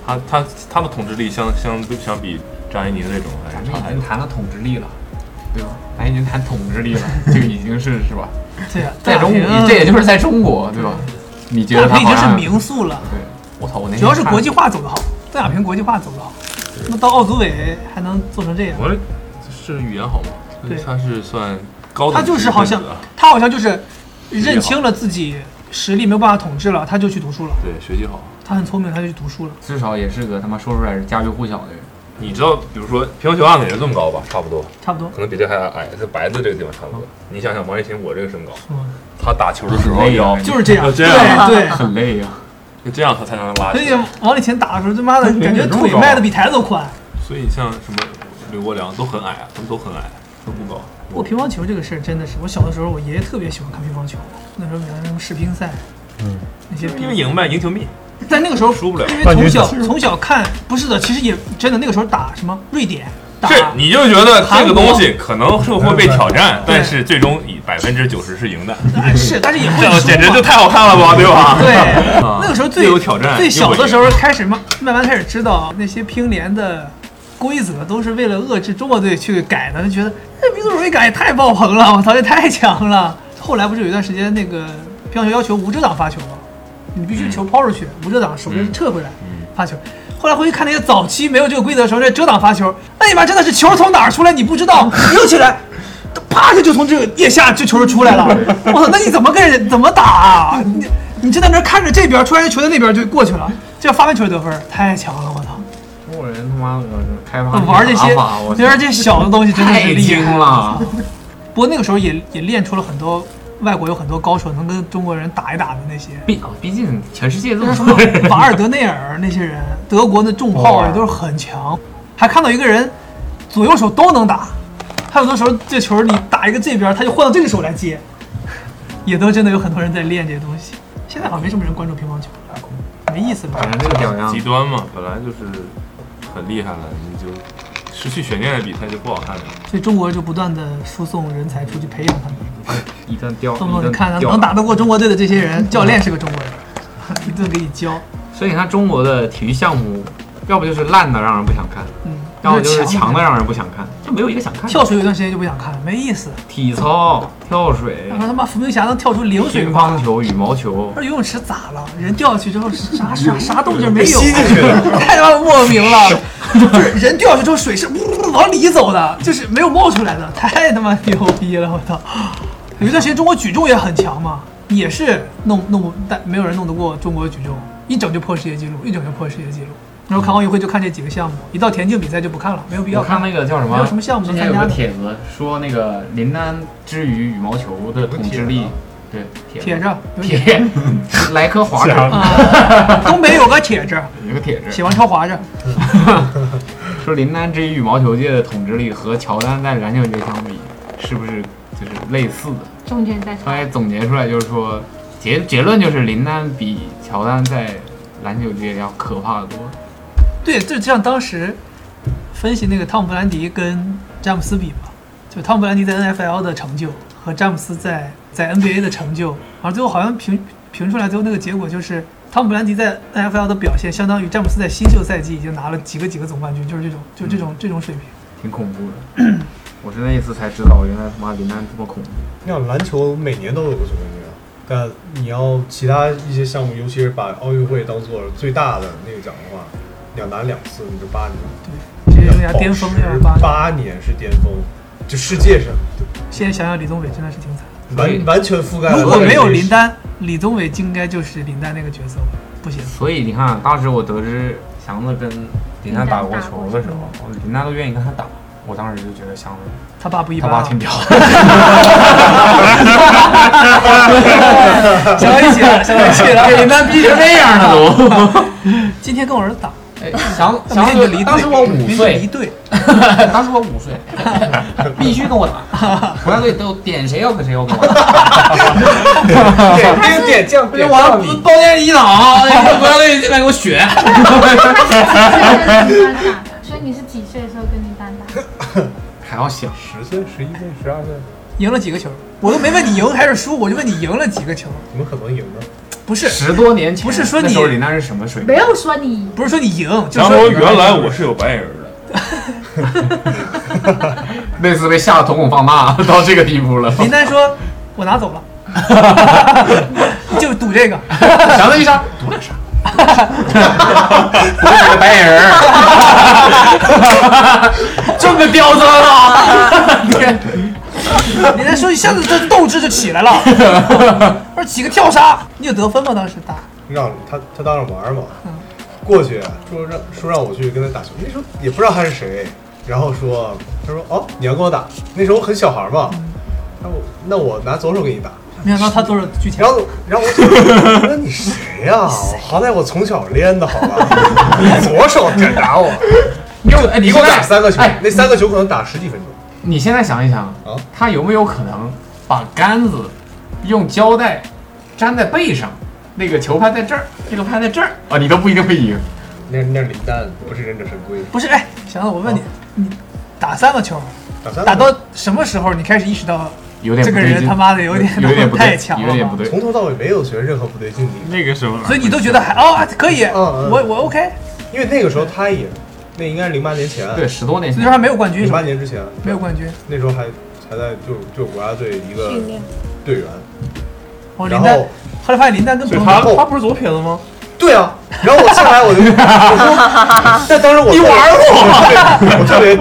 他他他的统治力相相相比张怡宁那种还咱是差太多。们已经谈了统治力了，对吧？咱已经谈统治力了，这个已经是是吧？对呀，在中邓亚萍这也就是在中国，对吧？你觉得邓亚萍已经是名宿了，对，我操，我那主要是国际化走得好，邓亚萍国际化走得好，那到奥组委还能做成这样，我是语言好吗？对。他是算高等他就是好像他好像就是认清了自己实力没有办法统治你知道，比如说乒乓球案子也是这么高吧？差不多，差不多。可能比这还矮，在白的这个地方差不多。你想想王励勤我这个身高，嗯，他打球的时候很累啊腰就是这样，这样对对。很累呀、就这样他才能拉所以。王励勤打的时候，他妈的感觉腿迈的比台子都宽。所以像什么刘国梁都很矮啊，他们都很矮，都不高。不过乒乓球这个事儿真的是，我小的时候我爷爷特别喜欢看乒乓球，那时候比方说什么世乒赛，嗯，那些比因为赢呗，赢球命。在那个时候输不了因为从小从小看，不是的，其实也真的那个时候打什么瑞典，打是，你就觉得这个东西可能是会被挑战，但是最终以百分之九十是赢的，哎是，但是也会这输简直就太好看了吧，对吧？对，啊。那个时候最有挑战，最小的时候开始慢慢慢开始知道那些乒联的规则都是为了遏制中国队去改的，就觉得这民族主义感也太爆棚了，我操，这太强了。后来不是有一段时间那个乒乓球要求无遮挡发球吗？你必须球抛出去，无遮挡手就撤回来发球。后来回去看那些早期没有这个规则的时候，那遮挡发球，那你妈真的是球从哪儿出来你不知道，<laughs> 扔起来。啪一下就从这个腋下这球就出来了，<laughs> 我操！那你怎么跟人怎么打啊？你你就在那儿看着这边，突然球在那边就过去了，这样发完球得分，太强了！我操！中国人他妈的开发玩这些玩这些小的东西真的是太厉害了。<laughs> 不过那个时候也也练出了很多外国有很多高手能跟中国人打一打的那些，毕毕竟全世界这么什么 <laughs> 瓦尔德内尔那些人，德国的重炮也都是很强。还看到一个人左右手都能打，他有的时候这球你打一个这边，他就换到这个手来接，也都真的有很多人在练这些东西。现在好像没什么人关注乒乓球，没意思吧？反正这个表扬极端嘛，本来就是很厉害了，你就失去悬念的比赛就不好看了。所以中国就不断的输送人才出去培养他们。一顿掉，动不动看能打得过中国队的这些人，<laughs> 教练是个中国人，<laughs> 一顿给你教。所以你看中国的体育项目，要不就是烂的让人不想看，嗯，要么就是强强的让人不想看，就没有一个想看。跳水有段时间就不想看，没意思。体操、跳水然、后他妈伏明霞能跳出零水乒乓，球、羽毛球，那游泳池咋了？人掉下去之后啥 <laughs> 啥啥动静没有，吸进去了 <laughs> 太他妈莫名了。就是人掉下去之后水是呜往里走的，就是没有冒出来的，太他妈牛逼了！我操！有一段时间中国举重也很强嘛，也是弄弄不，但没有人弄得过中国举重，一整就破世界纪录，一整就破世界纪录。然后看奥运会就看这几个项目，一到田径比赛就不看了，没有必要我看那个叫什么，没有什么项目之前有能参加的。个帖子说那个林丹之于羽毛球的统治力，对，铁。着，有铁，<laughs> 莱科华。子，啊，东北有个铁子，有个铁子喜，欢超华子。<laughs> 说林丹之于羽毛球界的统治力和乔丹在篮球界相比，是不是就是类似的？中间再后来总结出来就是说，结结论就是林丹比乔丹在篮球界要可怕的多。对，就像当时分析那个汤姆布兰迪跟詹姆斯比嘛，就汤姆布兰迪在 NFL 的成就和詹姆斯在在 NBA 的成就，然后最后好像评评出来最后那个结果就是汤姆布兰迪在 NFL 的表现相当于詹姆斯在新秀赛季已经拿了几个几个总冠军，就是这种就这种这种水平。挺恐怖的。我是那一次才知道，原来他妈林丹这么恐怖。你想篮球每年都有个总冠军啊，但你要其他一些项目，尤其是把奥运会当做最大的那个奖的话，你要拿两次，你就八年。对这些生涯巅峰要八年。八年是巅峰，就世界上现在想想李宗伟真的是挺惨。完完全覆盖了。如果没有林，丹，李宗伟应该就是林丹那个角色了。不行，所以你看，当时我得知祥子跟林丹打过球的时候，林丹都愿意跟他打，我当时就觉得祥子他爸不一般、啊。他爸挺屌。<laughs> 想到一起了，想到一起了。<laughs> 林丹逼成这样了都。<laughs> 今天跟我儿子打，祥明祥子天你就离队，当时我五岁离，队。<laughs> 当时我五岁，必须跟我打，<laughs> 国家队都点谁要跟谁要跟我打。<laughs> 点兵点将点我包间一倒，国家队进来给我选。所以你是几岁的时候跟你单打？还要想，十岁、十一岁、十二岁，赢了几个球？我都没问你赢还是输，我就问你赢了几个球？怎么可能赢呢？不是，十多年前，不是说你那时候林丹是什么水平？没有说你不是说你赢，就然后是说原来我是有白眼儿的，<laughs> 那次被吓得瞳孔放大到这个地步了。林丹说，我拿走了，<laughs> 就赌这个。祥子一下，赌点啥？我是个白人儿，<laughs> 这么刁钻啊！天，林丹说一下子这斗志就起来了，我说几个跳杀，你有得分吗？当时打，让他他当着玩嘛，过去说让说让我去跟他打球，那时候也不知道他是谁，然后说他说哦你要跟我打，那时候我很小孩嘛，那我那我拿左手给你打，没想到他都是巨强然。后然后我就说 <laughs> 你谁呀、我好歹我从小练的好吧，<laughs> 你左手敢打我，你给我，哎，你给我打三个球哎，那三个球可能打十几分钟，你现在想一想啊，他有没有可能把杆子用胶带粘在背上？那个球拍在这儿，这个拍在这儿啊，你都不一定会赢。那那是林丹，不是忍者神龟，不是，哎，行了我问你，你打三个球，打三个？打到什么时候你开始意识到有点这个人他妈的有点有点不对太强了？有点不对。从头到尾没有觉得任何不对劲。的，那个时候所以你都觉得还 <laughs> 哦还可以，嗯嗯我我 OK，因为那个时候他也，那应该是零八年前，对，，十多年前。那时候还没有冠军零？八年之前。没有冠军。那时候还还在就就国家队一个队员，哦，林丹然后，后来发现林丹跟对彭他他不是左撇子吗？对啊，然后我下来我就我 <laughs> 说，但当时我你玩我，我特别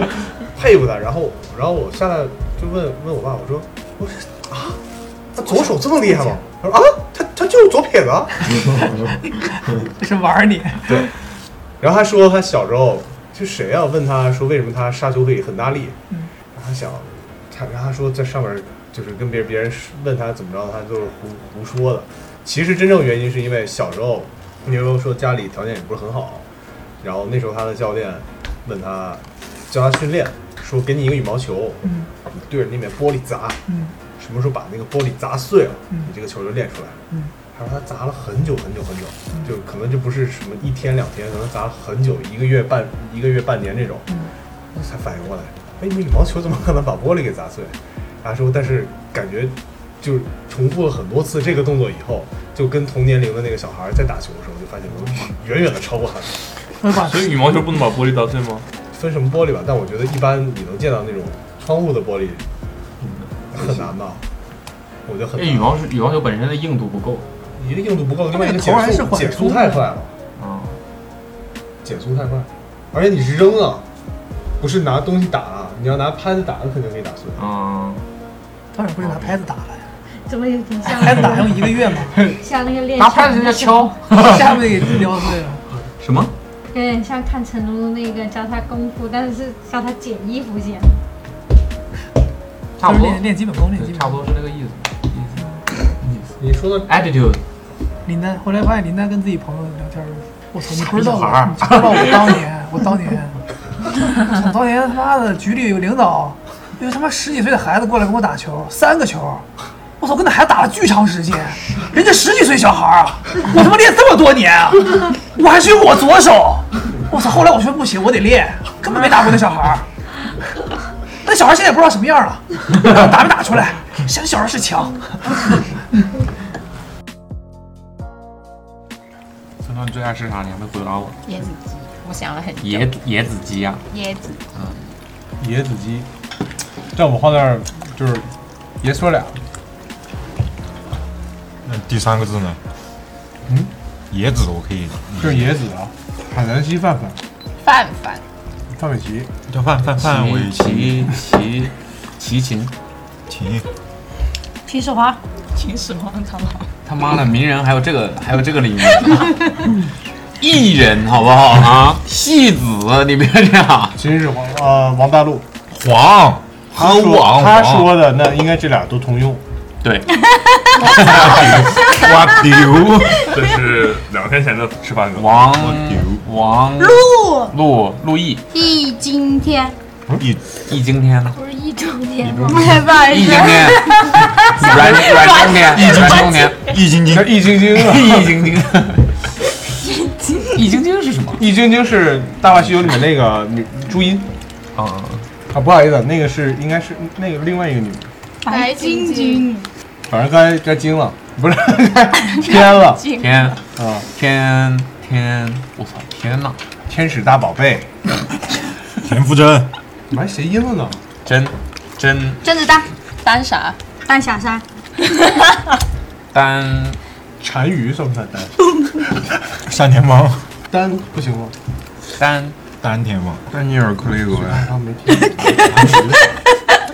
佩服他，然后然后我下来就问问我爸，我说我说啊，他左手这么厉害吗？他说啊，他他就是左撇子啊，<laughs> 这是玩你，对然后他说他小时候就谁啊问他说为什么他杀球可以很大力，嗯然后他想他然后他说在上面就是跟别人别人问他怎么着，他都是胡胡说的。其实真正原因是因为小时候，你有说家里条件也不是很好，然后那时候他的教练问他教他训练，说给你一个羽毛球，嗯你对着那面玻璃砸，嗯什么时候把那个玻璃砸碎了，嗯你这个球就练出来。嗯他说他砸了很久很久很久，就可能就不是什么一天两天，可能砸了很久，一个月半一个月半年这种，才反应过来，哎，那羽毛球怎么可能把玻璃给砸碎？他说，但是感觉就重复了很多次这个动作以后，就跟同年龄的那个小孩在打球的时候，就发现我 <laughs> 远远的超过他 <laughs> 所以羽毛球不能把玻璃砸碎吗？<laughs> 分什么玻璃吧，但我觉得一般你能见到那种窗户的玻璃很难吧？我觉得很难。因为羽毛是羽毛球本身的硬度不够。一个硬度不够，另外一个投篮是缓减速减速太快了，啊，减速太快，而且你是扔啊，不是拿东西打啊，你要拿拍子打，肯定可以打碎。啊，当然不是拿拍子打了呀，怎么有点像拍子打用一个月嘛，<laughs> 像那个练拿拍子枪在敲，下面给撩碎了。什么？有点像看成龙那个教他功夫，但是是教他剪衣服剪。差不多就是练练基本功，练基，本功。差不多是那个意思。你说的 Attitude，林丹后来发现林丹跟自己朋友聊天儿，我操，你不知道你不知道我当年，我当年，我 <laughs> 当年他妈的局里有领导，有他妈十几岁的孩子过来跟我打球，三个球，我操，跟那孩子打了巨长时间，人家十几岁小孩儿啊，我他妈练这么多年啊，我还是用我左手，我操，后来我说不行，我得练，根本没打过那小孩儿。那小孩现在也不知道什么样了，打没打出来？想小孩是强。村长最爱吃啥？你还没回答我。椰子鸡，我想了很久。椰椰子鸡啊，椰子，嗯。椰子鸡，在我们放那儿就是爷说俩，那第三个字呢？嗯，椰子我可以，就是椰子啊，海南鸡饭饭，范范，范玮琪，叫范范范玮琪，齐齐秦。秦，秦皮世华，秦始皇他妈。他妈的名人还有这个还有这个领域，<laughs> 艺人好不好？啊？戏子，你别这样。秦始皇呃王大陆，黄他说王他说的那应该这俩都通用，对，<laughs> 哇丢，这是两天前的吃饭梗。王王。陆。陆陆毅，易今天。易易经天呢？不是易中天。吗？不好意思易经，天，阮阮中天，阮中天，易筋经，经。啊，易筋经，易筋经。是什么？<laughs> 易晶晶是《大话西游》里面那个 <laughs> 女朱茵。啊，啊，不好意思，那个是应该是那个另外一个女。的，白晶晶，反正该该惊了，不是 <laughs> 该天了。天啊，天天，我操，天呐，天使大宝贝，田馥甄，怎么还谐音了呢？真真甄子丹、丹啥？丹霞山、单单于算不算单？单田芳，单 <laughs> 不行吗？单丹田吗，丹尼尔·克雷格呀，<laughs> 啊，没听。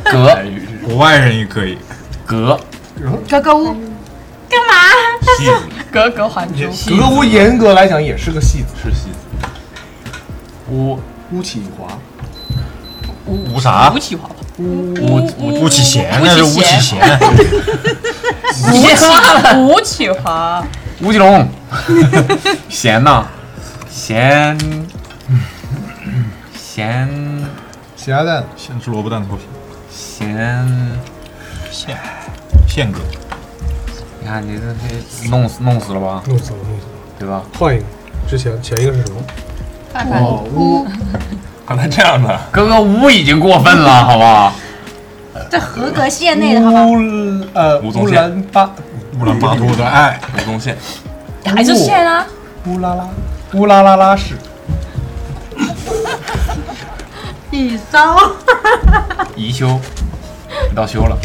<laughs> 格国外人也可以，格。格？格巫，<laughs> 戏。子格格还珠。格格巫严格来讲也是个戏子，是戏子，巫巫启华，吴啥巫？启华吧，乌吴启贤，那是巫启贤，吴启吴启华，吴奇隆，贤呐，咸。咸。咸鸭蛋，先吃萝卜蛋头皮，咸，宪宪哥，你看你这这弄死弄死了吧，弄死了，弄死了。对吧？换一个，之前前一个是什么？范范哦，巫还能这样的？哥哥乌已经过分了，好不好？这合格线内的好吧？乌呃乌吴宗宪。兰巴乌兰巴托的爱，吴宗宪，还是线啊？乌拉拉乌拉拉拉氏，<laughs> 一骚，<laughs> 宜修，你到修了。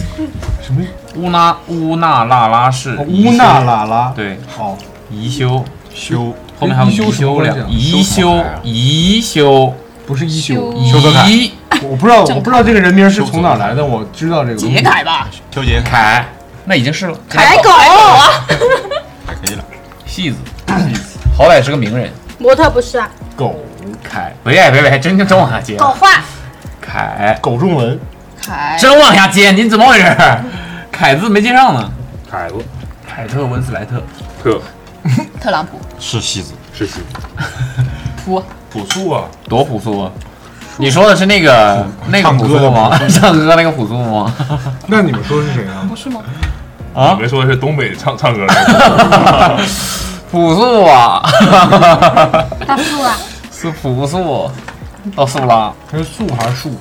什么？乌拉乌纳拉拉氏，哦乌纳拉拉，对，好，宜修，修。后面还有宜修什么修两，关系啊？宜修宜修。不是一休，修。修德凯宜。我不知道，我不知道这个人名是从哪来的，我知道这个杰凯吧，邱杰凯，凯，那已经是了。凯狗。啊，<laughs> 还可以了，戏子，好歹是个名人。模特不是啊，狗凯，别别别，真真往下接。狗话，凯，狗中文，凯真往下接，你怎么回事？凯字没接上呢。凯子，凯特温斯莱特，特特朗普是戏子，是戏子，朴朴素啊，多朴素啊！你说的是那个那个朴素吗？<laughs> 唱歌那个朴素吗？<laughs> 那你们说是谁啊？不是吗？啊你们说的是东北唱唱歌的，朴素啊，<laughs> 大树啊，是朴素，到素啦，这是素还是树？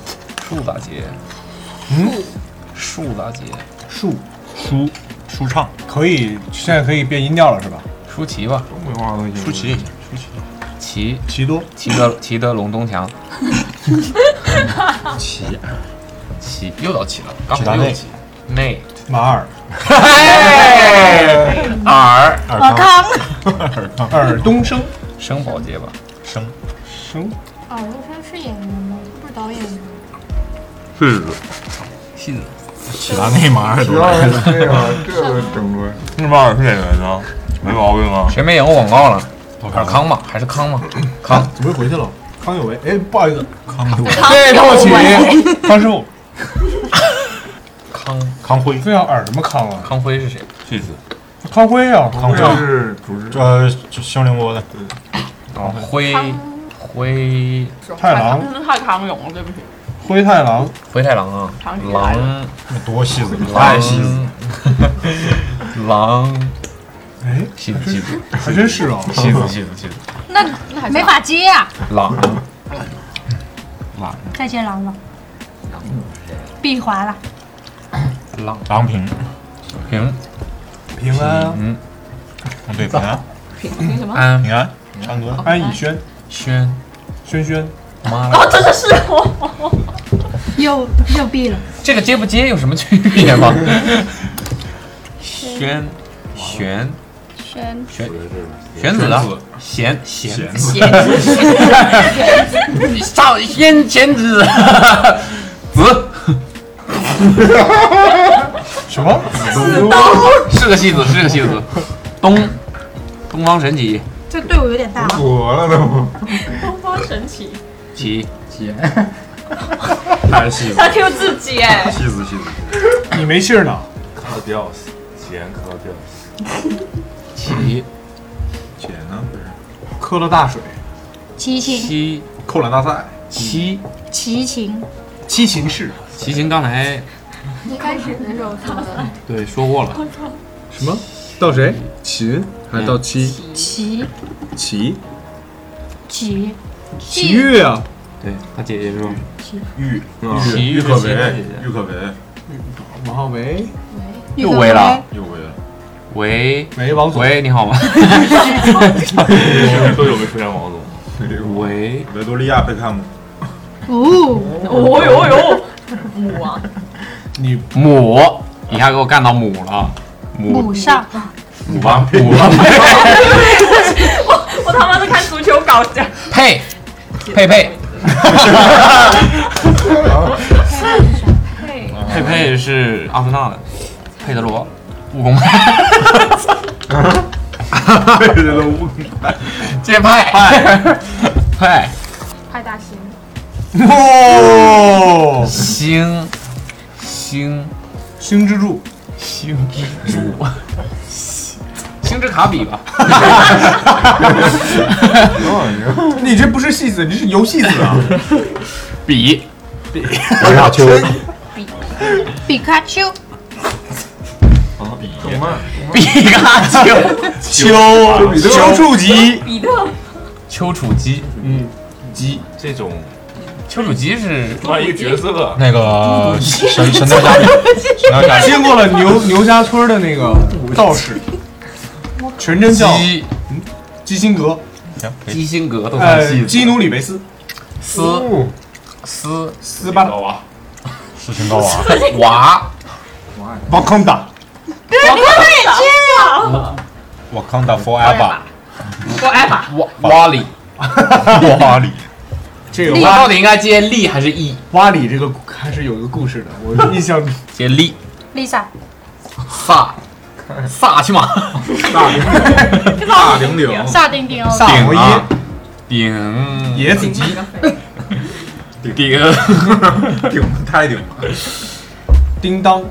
树大街，嗯，树。大街，树。舒舒畅，可以，现在可以变音调了是吧？舒淇吧，东北话都行。舒淇。也行。齐。奇多，齐德齐德龙东强，<laughs> 齐。齐。又到齐了，刚齐达内。好又齐。内。马尔，<laughs> 耳尔康，尔康，尔东升，升保洁吧，升升，耳东升是演员吗？不是导演吗？是。的，戏子齐达内马尔都来了。对啊，这个争论。那马尔是演员呢，没毛病啊。谁没演过广告了？尔康吧，还是康吧？康，怎么又回去了？康有为，哎，不好意思，康有为，对不起，康师傅，康康辉，非要耳什么康啊？康辉是谁？戏子，康辉啊，康辉这是主持呃，新凌波的，啊，辉辉太郎，太康永了，对不起。灰太狼，灰太狼啊，狼多戏子，狼太戏子。狼，哎，戏子戏子还真是啊，戏子戏子戏子，那没法接啊！狼狼再见狼了，闭环了。狼郎平，平。平安，嗯对平安，凭什么？安。平安，唱歌，安以轩，轩。轩轩，妈了，哦，真的是。<laughs> 我。又又闭了，这个接不接有什么区别吗？<laughs> 轩。玄轩。玄玄子。啊，贤。贤子，贤上仙贤子 <laughs> 子 <laughs> 什么？<laughs> 是个戏子，是个戏子，东东方神起这队伍有点大。火了都。东方神起，起太 <laughs> 戏子，他 Q 自己哎。戏子戏子。你没信儿呢？科吊死，简科吊死。起姐呢？不是磕了大水，齐秦，七扣篮大赛，七七秦，七秦氏，齐秦刚才一开始的时候说的，对说过了，什么？到谁？秦还是到七？齐。齐？齐。齐。豫啊？对他姐姐说郁齐。郁可唯是齐的姐，姐。郁可唯。王浩维，又围了，又为了。喂。喂，王总，喂，你好吗？多久没出现王总？喂，维多利亚贝克姆，哦，哦呦呦，母啊，你母，一下给我干到母了，母母上。母王。母吧 <laughs> 我他妈是看足球搞的。佩佩 <laughs> 佩。嘿，佩佩是阿森纳的，佩德罗，务工。<laughs> 派，佩德罗乌接派。派。派大星，哦，星星。星之柱，星之助，星。之卡比吧，<laughs> 你这不是戏子，你是游戏子啊！比。比。皮卡丘，比。卡丘，比。卡丘，丘丘处机，比特，丘处机，嗯，机这种丘处机是换一个角色，那个神 <laughs> 神雕侠侣，神雕侠侣，经过了牛 <laughs> 牛家村的那个 <laughs> 道士，全真教基基辛格，行，基辛格都算呃，戏基努里维斯，斯斯斯巴达娃，斯琴高娃，娃瓦康达，瓦康达 forever，forever，，瓦瓦里，瓦里，我这个瓦到底应该接丽还是 e？瓦里这个还是有一个故事的，我印象 <laughs> 接丽，Lisa，萨 <laughs> 萨去嘛，萨顶顶，<laughs> 萨顶顶哦，萨摩耶。啊。顶。野子鸡，顶。顶。太顶了，叮当，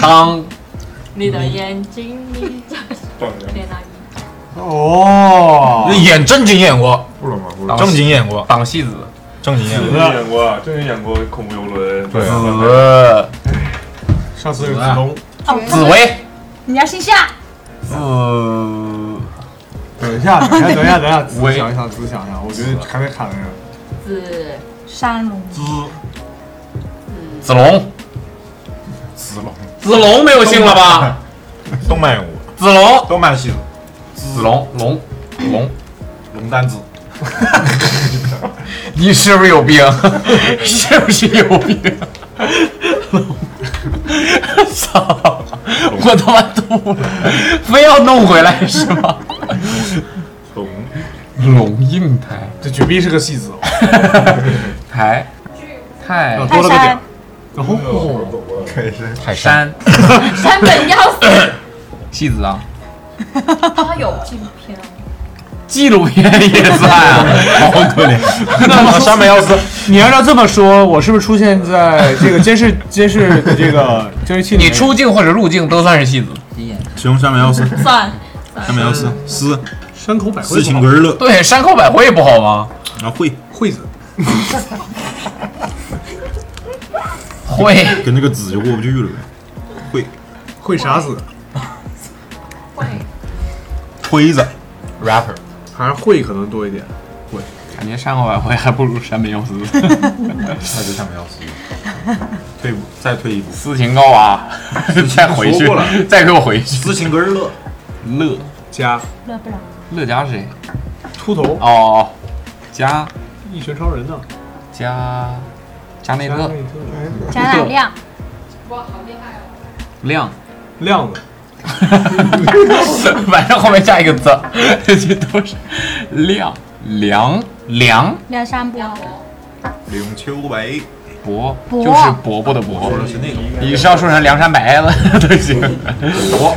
当。你的眼睛，你在。连那一，哦，演正经演过，不了吗？不当正经演过，当戏子，正经演正过，经演过，正经演过恐怖游轮，对子上次是子龙，哦，紫薇。你要姓夏。呃，等一下，等一下，等一下，等一下，仔细喂想一想，仔细想一想，我觉得还没卡在这儿。子山龙，子龙，子龙，子龙没有姓了吧？动漫人物，子龙，动漫系的子龙，龙，龙，龙丹子，<laughs> <laughs> 你是不是有病？<laughs> 是不是有病？<laughs> 操！我他妈吐了，非要弄回来是吗？龙，龙应台，这绝逼是个戏子哦，台，太要多了山，山本耀司，戏子啊，他有镜片。纪录片也算啊，好可怜。<laughs> 那么山本耀司，你要照这么说，我是不是出现在这个监视监视的这个 <laughs> 监视器里？你出镜或者入镜都算是戏子。使用山本耀司，算，山本耀司，司，山口百惠诗情歌乐，对，山口百惠不好吗？啊惠惠子，会。<laughs> 跟这个子就过不去了呗，惠会啥子？辉子，rapper，还是会可能多一点。会。感觉山口百惠还不如山本耀司。那就山本耀司，<laughs> 退一步，再退一步，斯琴高娃，再回去再给我回去。斯琴格日乐，乐。加乐不了。乐嘉是谁？秃头，哦，加一拳超人呢？加加内特贾乃亮，亮，亮。子，<laughs> 反正后面加一个字，这些都是亮梁梁梁山伯，梁秋白，伯，伯。就是伯伯的伯。说。的是那个，你是要说成梁山伯了都行。伯，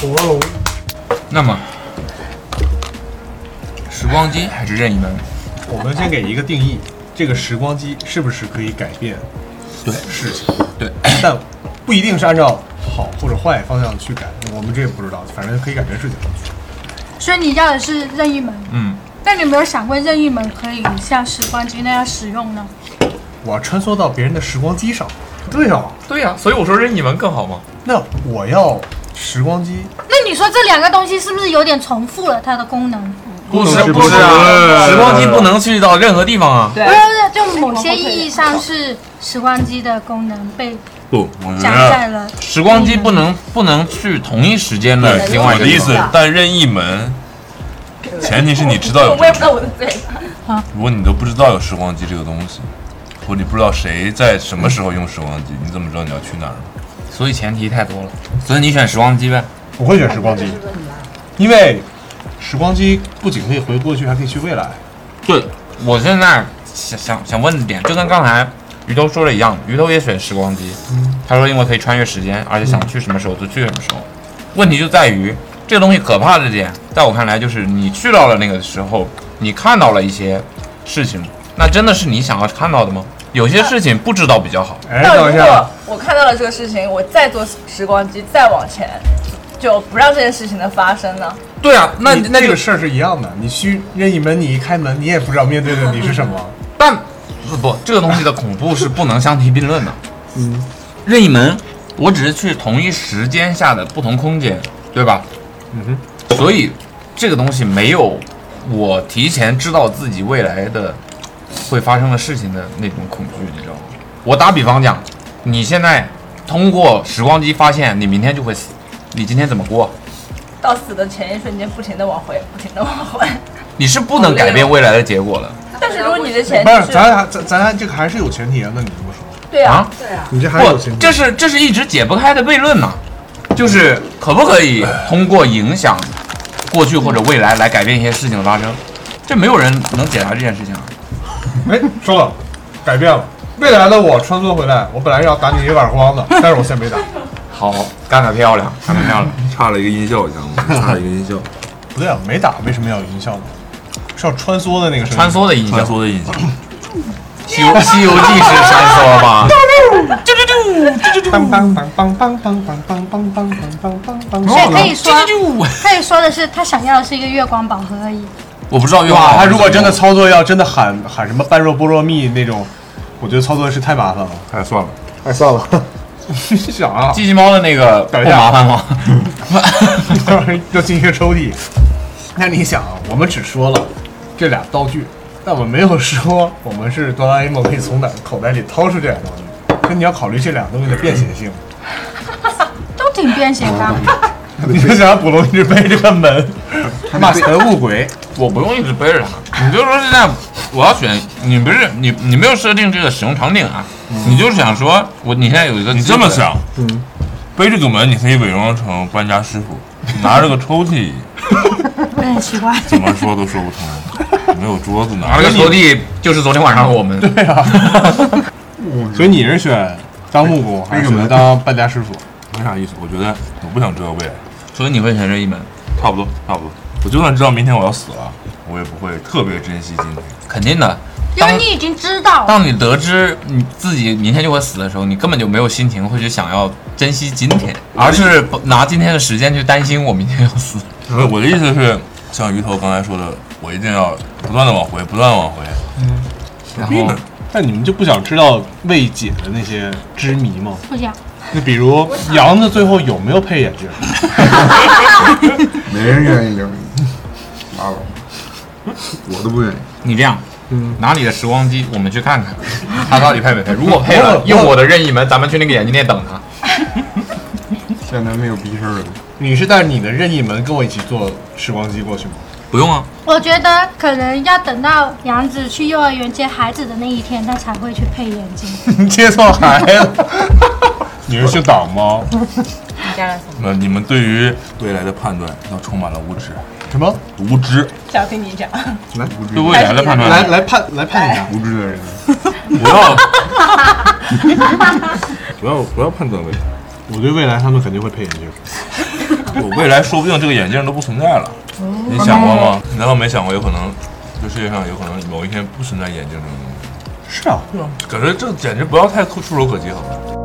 伯龙，那么时光机还是任意门？我们先给一个定义，这个时光机是不是可以改变对。事情？对，但不一定是按照好或者坏方向去改，我们这也不知道，反正可以改变事情。所以你要的是任意门。嗯，但你有没有想过，任意门可以像时光机那样使用呢？我要穿梭到别人的时光机上，对啊，对呀、所以我说任意门更好吗。那我要时光机，那你说这两个东西是不是有点重复了它的功能？不是不是啊，时光机不能去到任何地方啊。对不是，就某些意义上是时光机的功能被不，我觉加得。时光机不能不能去同一时间的对另外我的意思一个地方。，但任意门，前提是你知道有我也不知道我的嘴巴。如果你都不知道有时光机这个东西，或者你不知道谁在什么时候用时光机，你怎么知道你要去哪儿呢？所以前提太多了，所以你选时光机呗。我会选时光机，因为时光机不仅可以回过去，还可以去未来。对，我现在想想想问的点，就跟刚才鱼头说了一样，鱼头也选时光机，他说因为可以穿越时间，而且想去什么时候就去什么时候。问题就在于这个东西可怕的点，在我看来就是你去到了那个时候，你看到了一些事情，那真的是你想要看到的吗？有些事情不知道比较好。哎，那等一下如果，我看到了这个事情，我再做时光机再往前，就不让这件事情的发生呢？对啊，那那这个事儿是一样的，你去任意门，你一开门，你也不知道面对的你是什么。<laughs> 但不不，这个东西的恐怖是不能相提并论的。嗯，任意门，我只是去同一时间下的不同空间，对吧？嗯哼，所以这个东西没有我提前知道自己未来的会发生的事情的那种恐惧，你知道吗？我打比方讲，你现在通过时光机发现你明天就会死，你今天怎么过？到死的前一瞬间，不停的往回，不停的往回。你是不能改变未来的结果的。但是如果你的前提不是，咱俩咱咱俩这个还是有前提啊。那你这么说，对啊啊，对啊，你这还是有前，提。这是这是一直解不开的悖论嘛，就是可不可以通过影响过去或者未来来改变一些事情的发生？这没有人能解答这件事情啊。哎，说了，改变了。未来的我穿梭回来，我本来要打你一个耳光的，但是我现在没打。<laughs> 好，干得漂亮，干得漂亮。<laughs> 差了一个音效，你知道吗？差了一个音效，不对啊，没打，为什么要有音效呢？是要穿梭的那个声音。穿梭的音效，穿梭的印象，<coughs> 西游西游记是穿梭吗？梆梆梆梆梆梆梆梆梆梆梆梆梆所以可以梆。说，可以说的是，他想要的是一个月光宝盒而已。我不知道用哇，他如果真的操作要真的喊喊什么般若波罗蜜那种，我觉得操作是太麻烦了。哎，算了，哎，算了，你想啊，<laughs> 机器猫的那个不等一下麻烦吗？<laughs> 要进一个抽屉。那你想啊，我们只说了这俩道具，但我没有说我们是哆啦 A 梦可以从哪口袋里掏出这俩道具。所以你要考虑这俩东西的便携性。<laughs> 都挺便携的。<laughs> 你就想捕龙一直背这个门，骂神物鬼。我不用一直背着它，你就说现在我要选，你不是你你没有设定这个使用场景啊，你就是想说我你现在有一个你这么想，嗯，背这个门你可以伪装成搬家师傅，拿着个抽屉，有点奇怪。怎么说都说不通，<laughs> 没有桌子呢拿了个抽屉，就是昨天晚上我们。对啊，<laughs> 所以你是选当木工还是选择当搬家师傅？没啥意思，我觉得我不想知道未来，所以你会选这一门，差不多差不多。我就算知道明天我要死了，我也不会特别珍惜今天。肯定的。因为你已经知道，当你得知你自己明天就会死的时候，你根本就没有心情会去想要珍惜今天，而是拿今天的时间去担心我明天要死。呃我的意思是，像鱼头刚才说的，我一定要不断的往回，不断的往回。嗯然后，那你们就不想知道未解的那些之谜吗？不想。那比如杨子最后有没有配眼镜？<laughs> 没人愿意留你，拉倒，我都不愿意。你这样，拿你的时光机，我们去看看他到底配没配。如果配了，用我的任意门，咱们去那个眼镜店等他。<laughs> 现在没有逼事儿了。你是带着你的任意门跟我一起坐时光机过去吗？不用啊，我觉得可能要等到杨子去幼儿园接孩子的那一天，他才会去配眼镜。你 <laughs> 接错孩子，<laughs> 你是姓党吗？那你们对于未来的判断要充满了无知，什么？无知？想听你讲。来，对未来的判断，来来判来判一下。无知的人，<laughs> 不要。不要不要判断未来，我对未来他们肯定会配眼镜。<laughs> 我未来说不定这个眼镜都不存在了，你想过吗？你难道没想过有可能这世界上有可能某一天不存在眼镜这种东西？是啊，对啊，感觉这简直不要太触手可及，好吧？